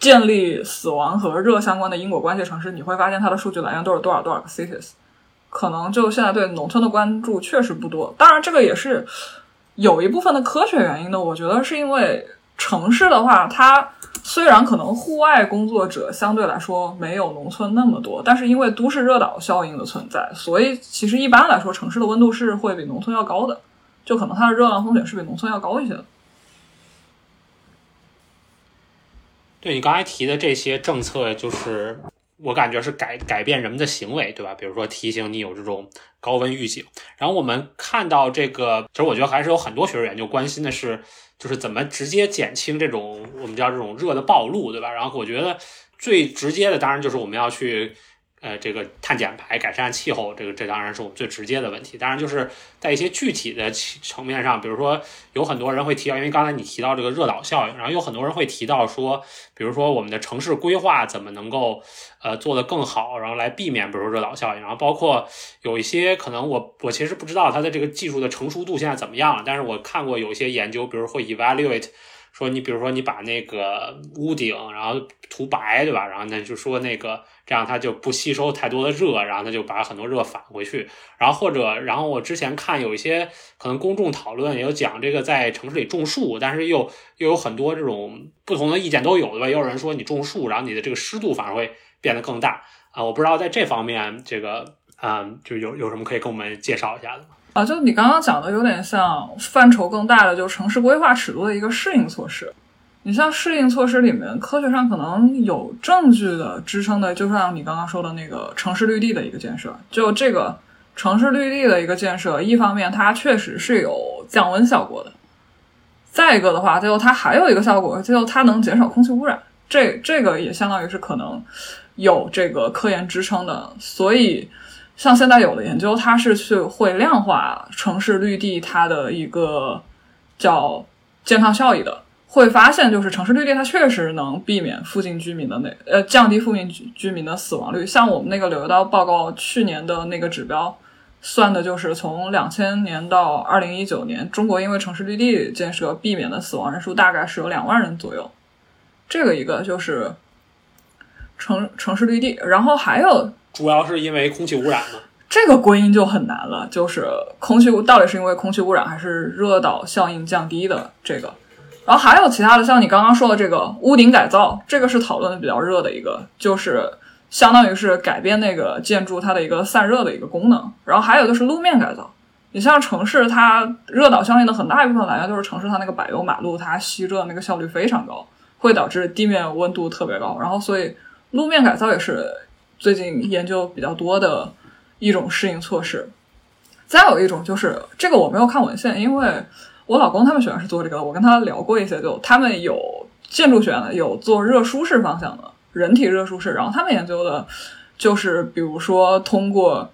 建立死亡和热相关的因果关系城市，你会发现它的数据来源都是多少多少个 cities。可能就现在对农村的关注确实不多，当然这个也是有一部分的科学原因的。我觉得是因为城市的话，它虽然可能户外工作者相对来说没有农村那么多，但是因为都市热岛效应的存在，所以其实一般来说城市的温度是会比农村要高的，就可能它的热浪风险是比农村要高一些的。对你刚才提的这些政策，就是。我感觉是改改变人们的行为，对吧？比如说提醒你有这种高温预警。然后我们看到这个，其实我觉得还是有很多学术研究关心的是，就是怎么直接减轻这种我们叫这种热的暴露，对吧？然后我觉得最直接的，当然就是我们要去。呃，这个碳减排、改善气候，这个这当然是我们最直接的问题。当然，就是在一些具体的层面上，比如说有很多人会提到，因为刚才你提到这个热岛效应，然后有很多人会提到说，比如说我们的城市规划怎么能够呃做得更好，然后来避免比如说热岛效应。然后包括有一些可能我我其实不知道它的这个技术的成熟度现在怎么样了，但是我看过有一些研究，比如会 evaluate。说你比如说你把那个屋顶然后涂白对吧？然后呢就说那个这样它就不吸收太多的热，然后它就把很多热返回去。然后或者然后我之前看有一些可能公众讨论也有讲这个在城市里种树，但是又又有很多这种不同的意见都有对吧？也有人说你种树，然后你的这个湿度反而会变得更大啊！我不知道在这方面这个嗯就有有什么可以跟我们介绍一下的吗？啊，就你刚刚讲的有点像范畴更大的，就是城市规划尺度的一个适应措施。你像适应措施里面，科学上可能有证据的支撑的，就像你刚刚说的那个城市绿地的一个建设。就这个城市绿地的一个建设，一方面它确实是有降温效果的，再一个的话，最后它还有一个效果，最后它能减少空气污染。这这个也相当于是可能有这个科研支撑的，所以。像现在有的研究，它是去会量化城市绿地它的一个叫健康效益的，会发现就是城市绿地它确实能避免附近居民的那呃降低附近居居民的死亡率。像我们那个柳叶刀报告去年的那个指标，算的就是从两千年到二零一九年，中国因为城市绿地建设避免的死亡人数大概是有两万人左右。这个一个就是城城市绿地，然后还有。主要是因为空气污染吗？这个归因就很难了，就是空气到底是因为空气污染还是热岛效应降低的？这个然后还有其他的，像你刚刚说的这个屋顶改造，这个是讨论的比较热的一个，就是相当于是改变那个建筑它的一个散热的一个功能。然后还有就是路面改造，你像城市它热岛效应的很大一部分来源就是城市它那个柏油马路，它吸热那个效率非常高，会导致地面温度特别高。然后所以路面改造也是最近研究比较多的一种适应措施。再有一种就是这个我没有看文献，因为。我老公他们学院是做这个，我跟他聊过一些，就他们有建筑学院的，有做热舒适方向的人体热舒适，然后他们研究的，就是比如说通过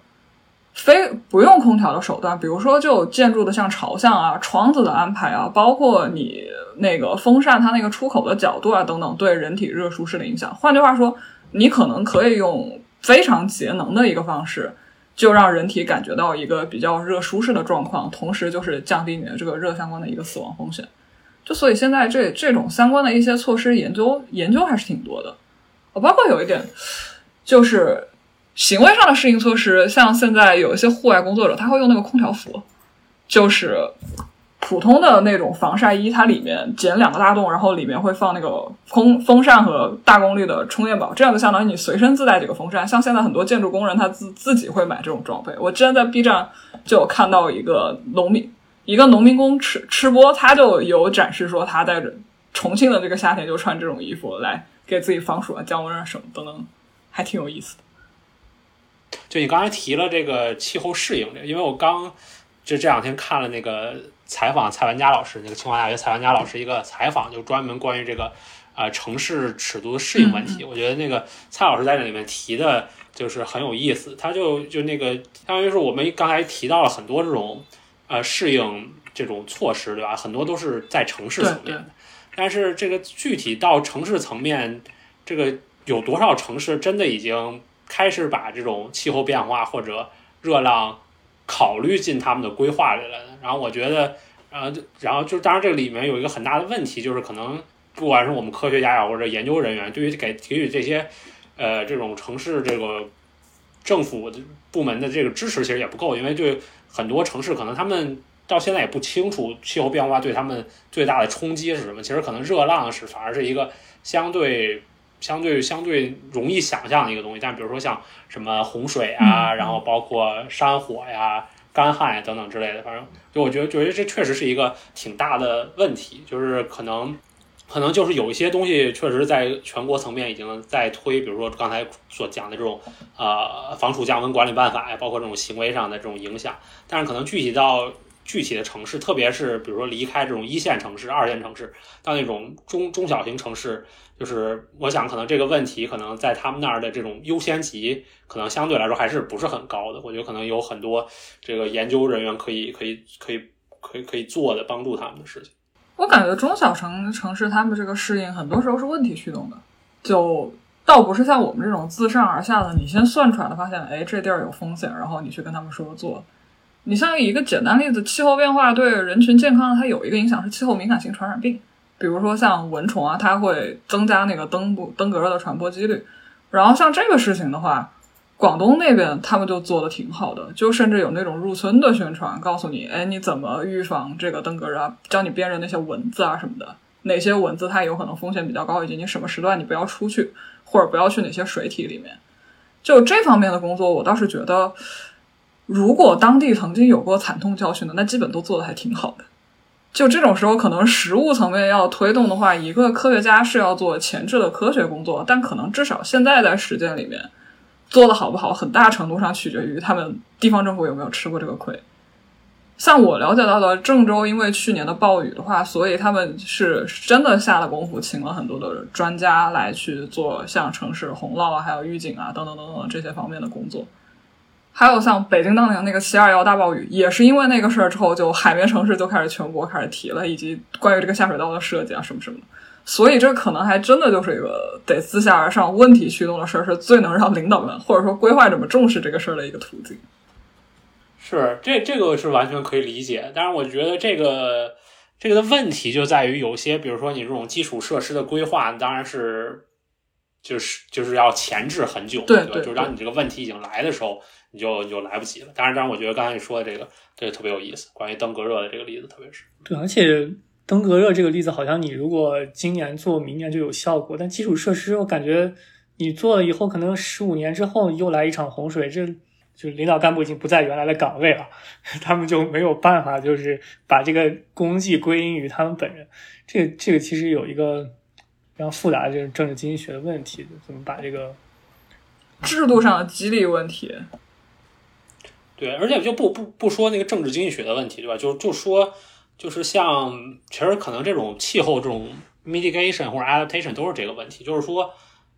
非不用空调的手段，比如说就建筑的像朝向啊、窗子的安排啊，包括你那个风扇它那个出口的角度啊等等，对人体热舒适的影响。换句话说，你可能可以用非常节能的一个方式。就让人体感觉到一个比较热舒适的状况，同时就是降低你的这个热相关的一个死亡风险。就所以现在这这种相关的一些措施研究研究还是挺多的。我包括有一点就是行为上的适应措施，像现在有一些户外工作者他会用那个空调服，就是。普通的那种防晒衣，它里面剪两个大洞，然后里面会放那个风风扇和大功率的充电宝，这样就相当于你随身自带几个风扇。像现在很多建筑工人，他自自己会买这种装备。我之前在 B 站就有看到一个农民，一个农民工吃吃播，他就有展示说他带着重庆的这个夏天就穿这种衣服来给自己防暑啊、降温啊什么等等，还挺有意思的。就你刚才提了这个气候适应这，因为我刚就这两天看了那个。采访蔡文佳老师，那个清华大学蔡文佳老师一个采访，就专门关于这个呃城市尺度的适应问题。我觉得那个蔡老师在这里面提的就是很有意思。他就就那个，相当于是我们刚才提到了很多这种呃适应这种措施，对吧？很多都是在城市层面的，但是这个具体到城市层面，这个有多少城市真的已经开始把这种气候变化或者热浪？考虑进他们的规划里了，然后我觉得，呃，然后就当然这里面有一个很大的问题，就是可能不管是我们科学家呀或者研究人员，对于给给予这些，呃，这种城市这个政府部门的这个支持其实也不够，因为对很多城市可能他们到现在也不清楚气候变化对他们最大的冲击是什么，其实可能热浪是反而是一个相对。相对相对容易想象的一个东西，但比如说像什么洪水啊，然后包括山火呀、干旱呀等等之类的，反正就我觉得，觉得这确实是一个挺大的问题，就是可能可能就是有一些东西确实在全国层面已经在推，比如说刚才所讲的这种呃防暑降温管理办法呀，包括这种行为上的这种影响，但是可能具体到具体的城市，特别是比如说离开这种一线城市、二线城市，到那种中中小型城市。就是我想，可能这个问题可能在他们那儿的这种优先级，可能相对来说还是不是很高的。我觉得可能有很多这个研究人员可以可以可以可以可以做的帮助他们的事情。我感觉中小城城市他们这个适应很多时候是问题驱动的，就倒不是像我们这种自上而下的，你先算出来的，发现哎这地儿有风险，然后你去跟他们说做。你像一个简单例子，气候变化对人群健康它有一个影响是气候敏感性传染病。比如说像蚊虫啊，它会增加那个登不登革热的传播几率。然后像这个事情的话，广东那边他们就做的挺好的，就甚至有那种入村的宣传，告诉你，哎，你怎么预防这个登革热？教你辨认那些蚊子啊什么的，哪些蚊子它有可能风险比较高，以及你什么时段你不要出去，或者不要去哪些水体里面。就这方面的工作，我倒是觉得，如果当地曾经有过惨痛教训的，那基本都做的还挺好的。就这种时候，可能实物层面要推动的话，一个科学家是要做前置的科学工作，但可能至少现在在实践里面做的好不好，很大程度上取决于他们地方政府有没有吃过这个亏。像我了解到的，郑州因为去年的暴雨的话，所以他们是真的下了功夫，请了很多的专家来去做像城市洪涝啊、还有预警啊等等等等这些方面的工作。还有像北京当年那个七二幺大暴雨，也是因为那个事儿之后，就海绵城市就开始全国开始提了，以及关于这个下水道的设计啊什么什么的。所以这可能还真的就是一个得自下而上、问题驱动的事儿，是最能让领导们或者说规划者们重视这个事儿的一个途径。是，这这个是完全可以理解。但是我觉得这个这个的问题就在于有些，比如说你这种基础设施的规划，当然是就是就是要前置很久，对对，就是当你这个问题已经来的时候。你就你就来不及了。当然，当然，我觉得刚才你说的这个，这个特别有意思。关于登革热的这个例子，特别是对，而且登革热这个例子，好像你如果今年做，明年就有效果，但基础设施我感觉你做了以后，可能十五年之后又来一场洪水，这就领导干部已经不在原来的岗位了，他们就没有办法，就是把这个功绩归因于他们本人。这个这个其实有一个非常复杂的这个政治经济学的问题，怎么把这个制度上的激励问题。对，而且就不不不说那个政治经济学的问题，对吧？就就说。就是像，其实可能这种气候这种 mitigation 或者 adaptation 都是这个问题，就是说，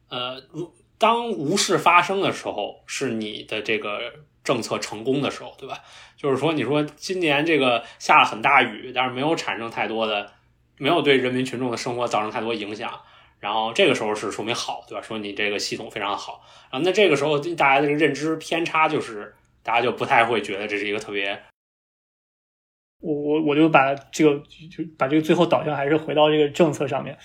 呃，如当无事发生的时候，是你的这个政策成功的时候，对吧？就是说，你说今年这个下了很大雨，但是没有产生太多的，没有对人民群众的生活造成太多影响，然后这个时候是说明好，对吧？说你这个系统非常好，然后那这个时候大家这个认知偏差就是大家就不太会觉得这是一个特别。我我我就把这个就把这个最后导向还是回到这个政策上面，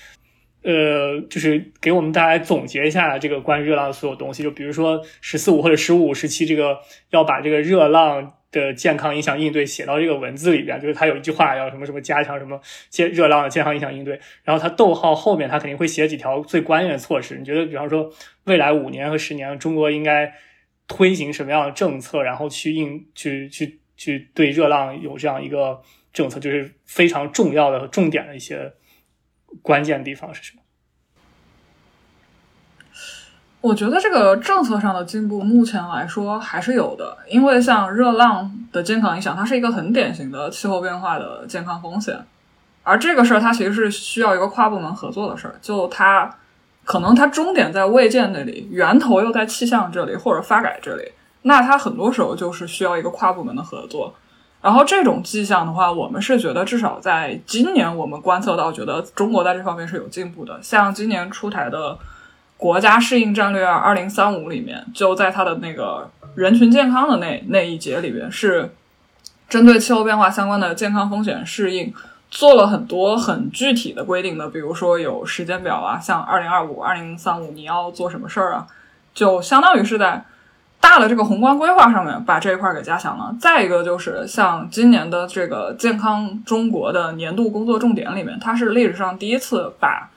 呃，就是给我们大家总结一下这个关于热浪的所有东西，就比如说“十四五”或者“十五五”时期，这个要把这个热浪的健康影响应对写到这个文字里边，就是他有一句话要什么什么加强什么健热浪的健康影响应对，然后他逗号后面他肯定会写几条最关键的措施。你觉得，比方说未来五年和十年，中国应该推行什么样的政策，然后去应去去。去对热浪有这样一个政策，就是非常重要的、重点的一些关键地方是什么？我觉得这个政策上的进步，目前来说还是有的。因为像热浪的健康影响，它是一个很典型的气候变化的健康风险，而这个事儿它其实是需要一个跨部门合作的事儿。就它可能它终点在卫健那里，源头又在气象这里或者发改这里。那它很多时候就是需要一个跨部门的合作，然后这种迹象的话，我们是觉得至少在今年我们观测到，觉得中国在这方面是有进步的。像今年出台的国家适应战略二零三五里面，就在它的那个人群健康的那那一节里边，是针对气候变化相关的健康风险适应做了很多很具体的规定的，比如说有时间表啊，像二零二五、二零三五你要做什么事儿啊，就相当于是在。大的这个宏观规划上面，把这一块给加强了。再一个就是像今年的这个健康中国的年度工作重点里面，它是历史上第一次把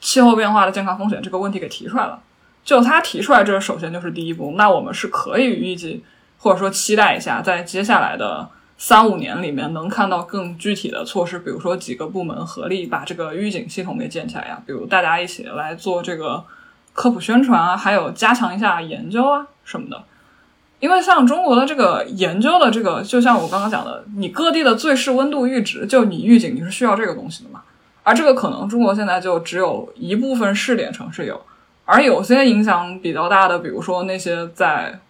气候变化的健康风险这个问题给提出来了。就它提出来，这首先就是第一步。那我们是可以预计或者说期待一下，在接下来的三五年里面，能看到更具体的措施，比如说几个部门合力把这个预警系统给建起来呀，比如大家一起来做这个科普宣传啊，还有加强一下研究啊什么的。因为像中国的这个研究的这个，就像我刚刚讲的，你各地的最适温度阈值，就你预警你是需要这个东西的嘛？而这个可能中国现在就只有一部分试点城市有，而有些影响比较大的，比如说那些在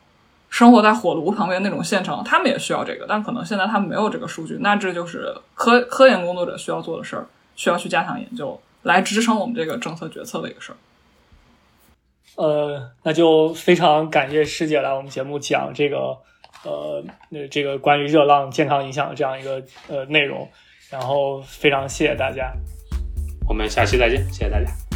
生活在火炉旁边那种县城，他们也需要这个，但可能现在他们没有这个数据，那这就是科科研工作者需要做的事儿，需要去加强研究，来支撑我们这个政策决策的一个事儿。呃，那就非常感谢师姐来我们节目讲这个，呃，那这个关于热浪健康影响的这样一个呃内容，然后非常谢谢大家，我们下期再见，谢谢大家。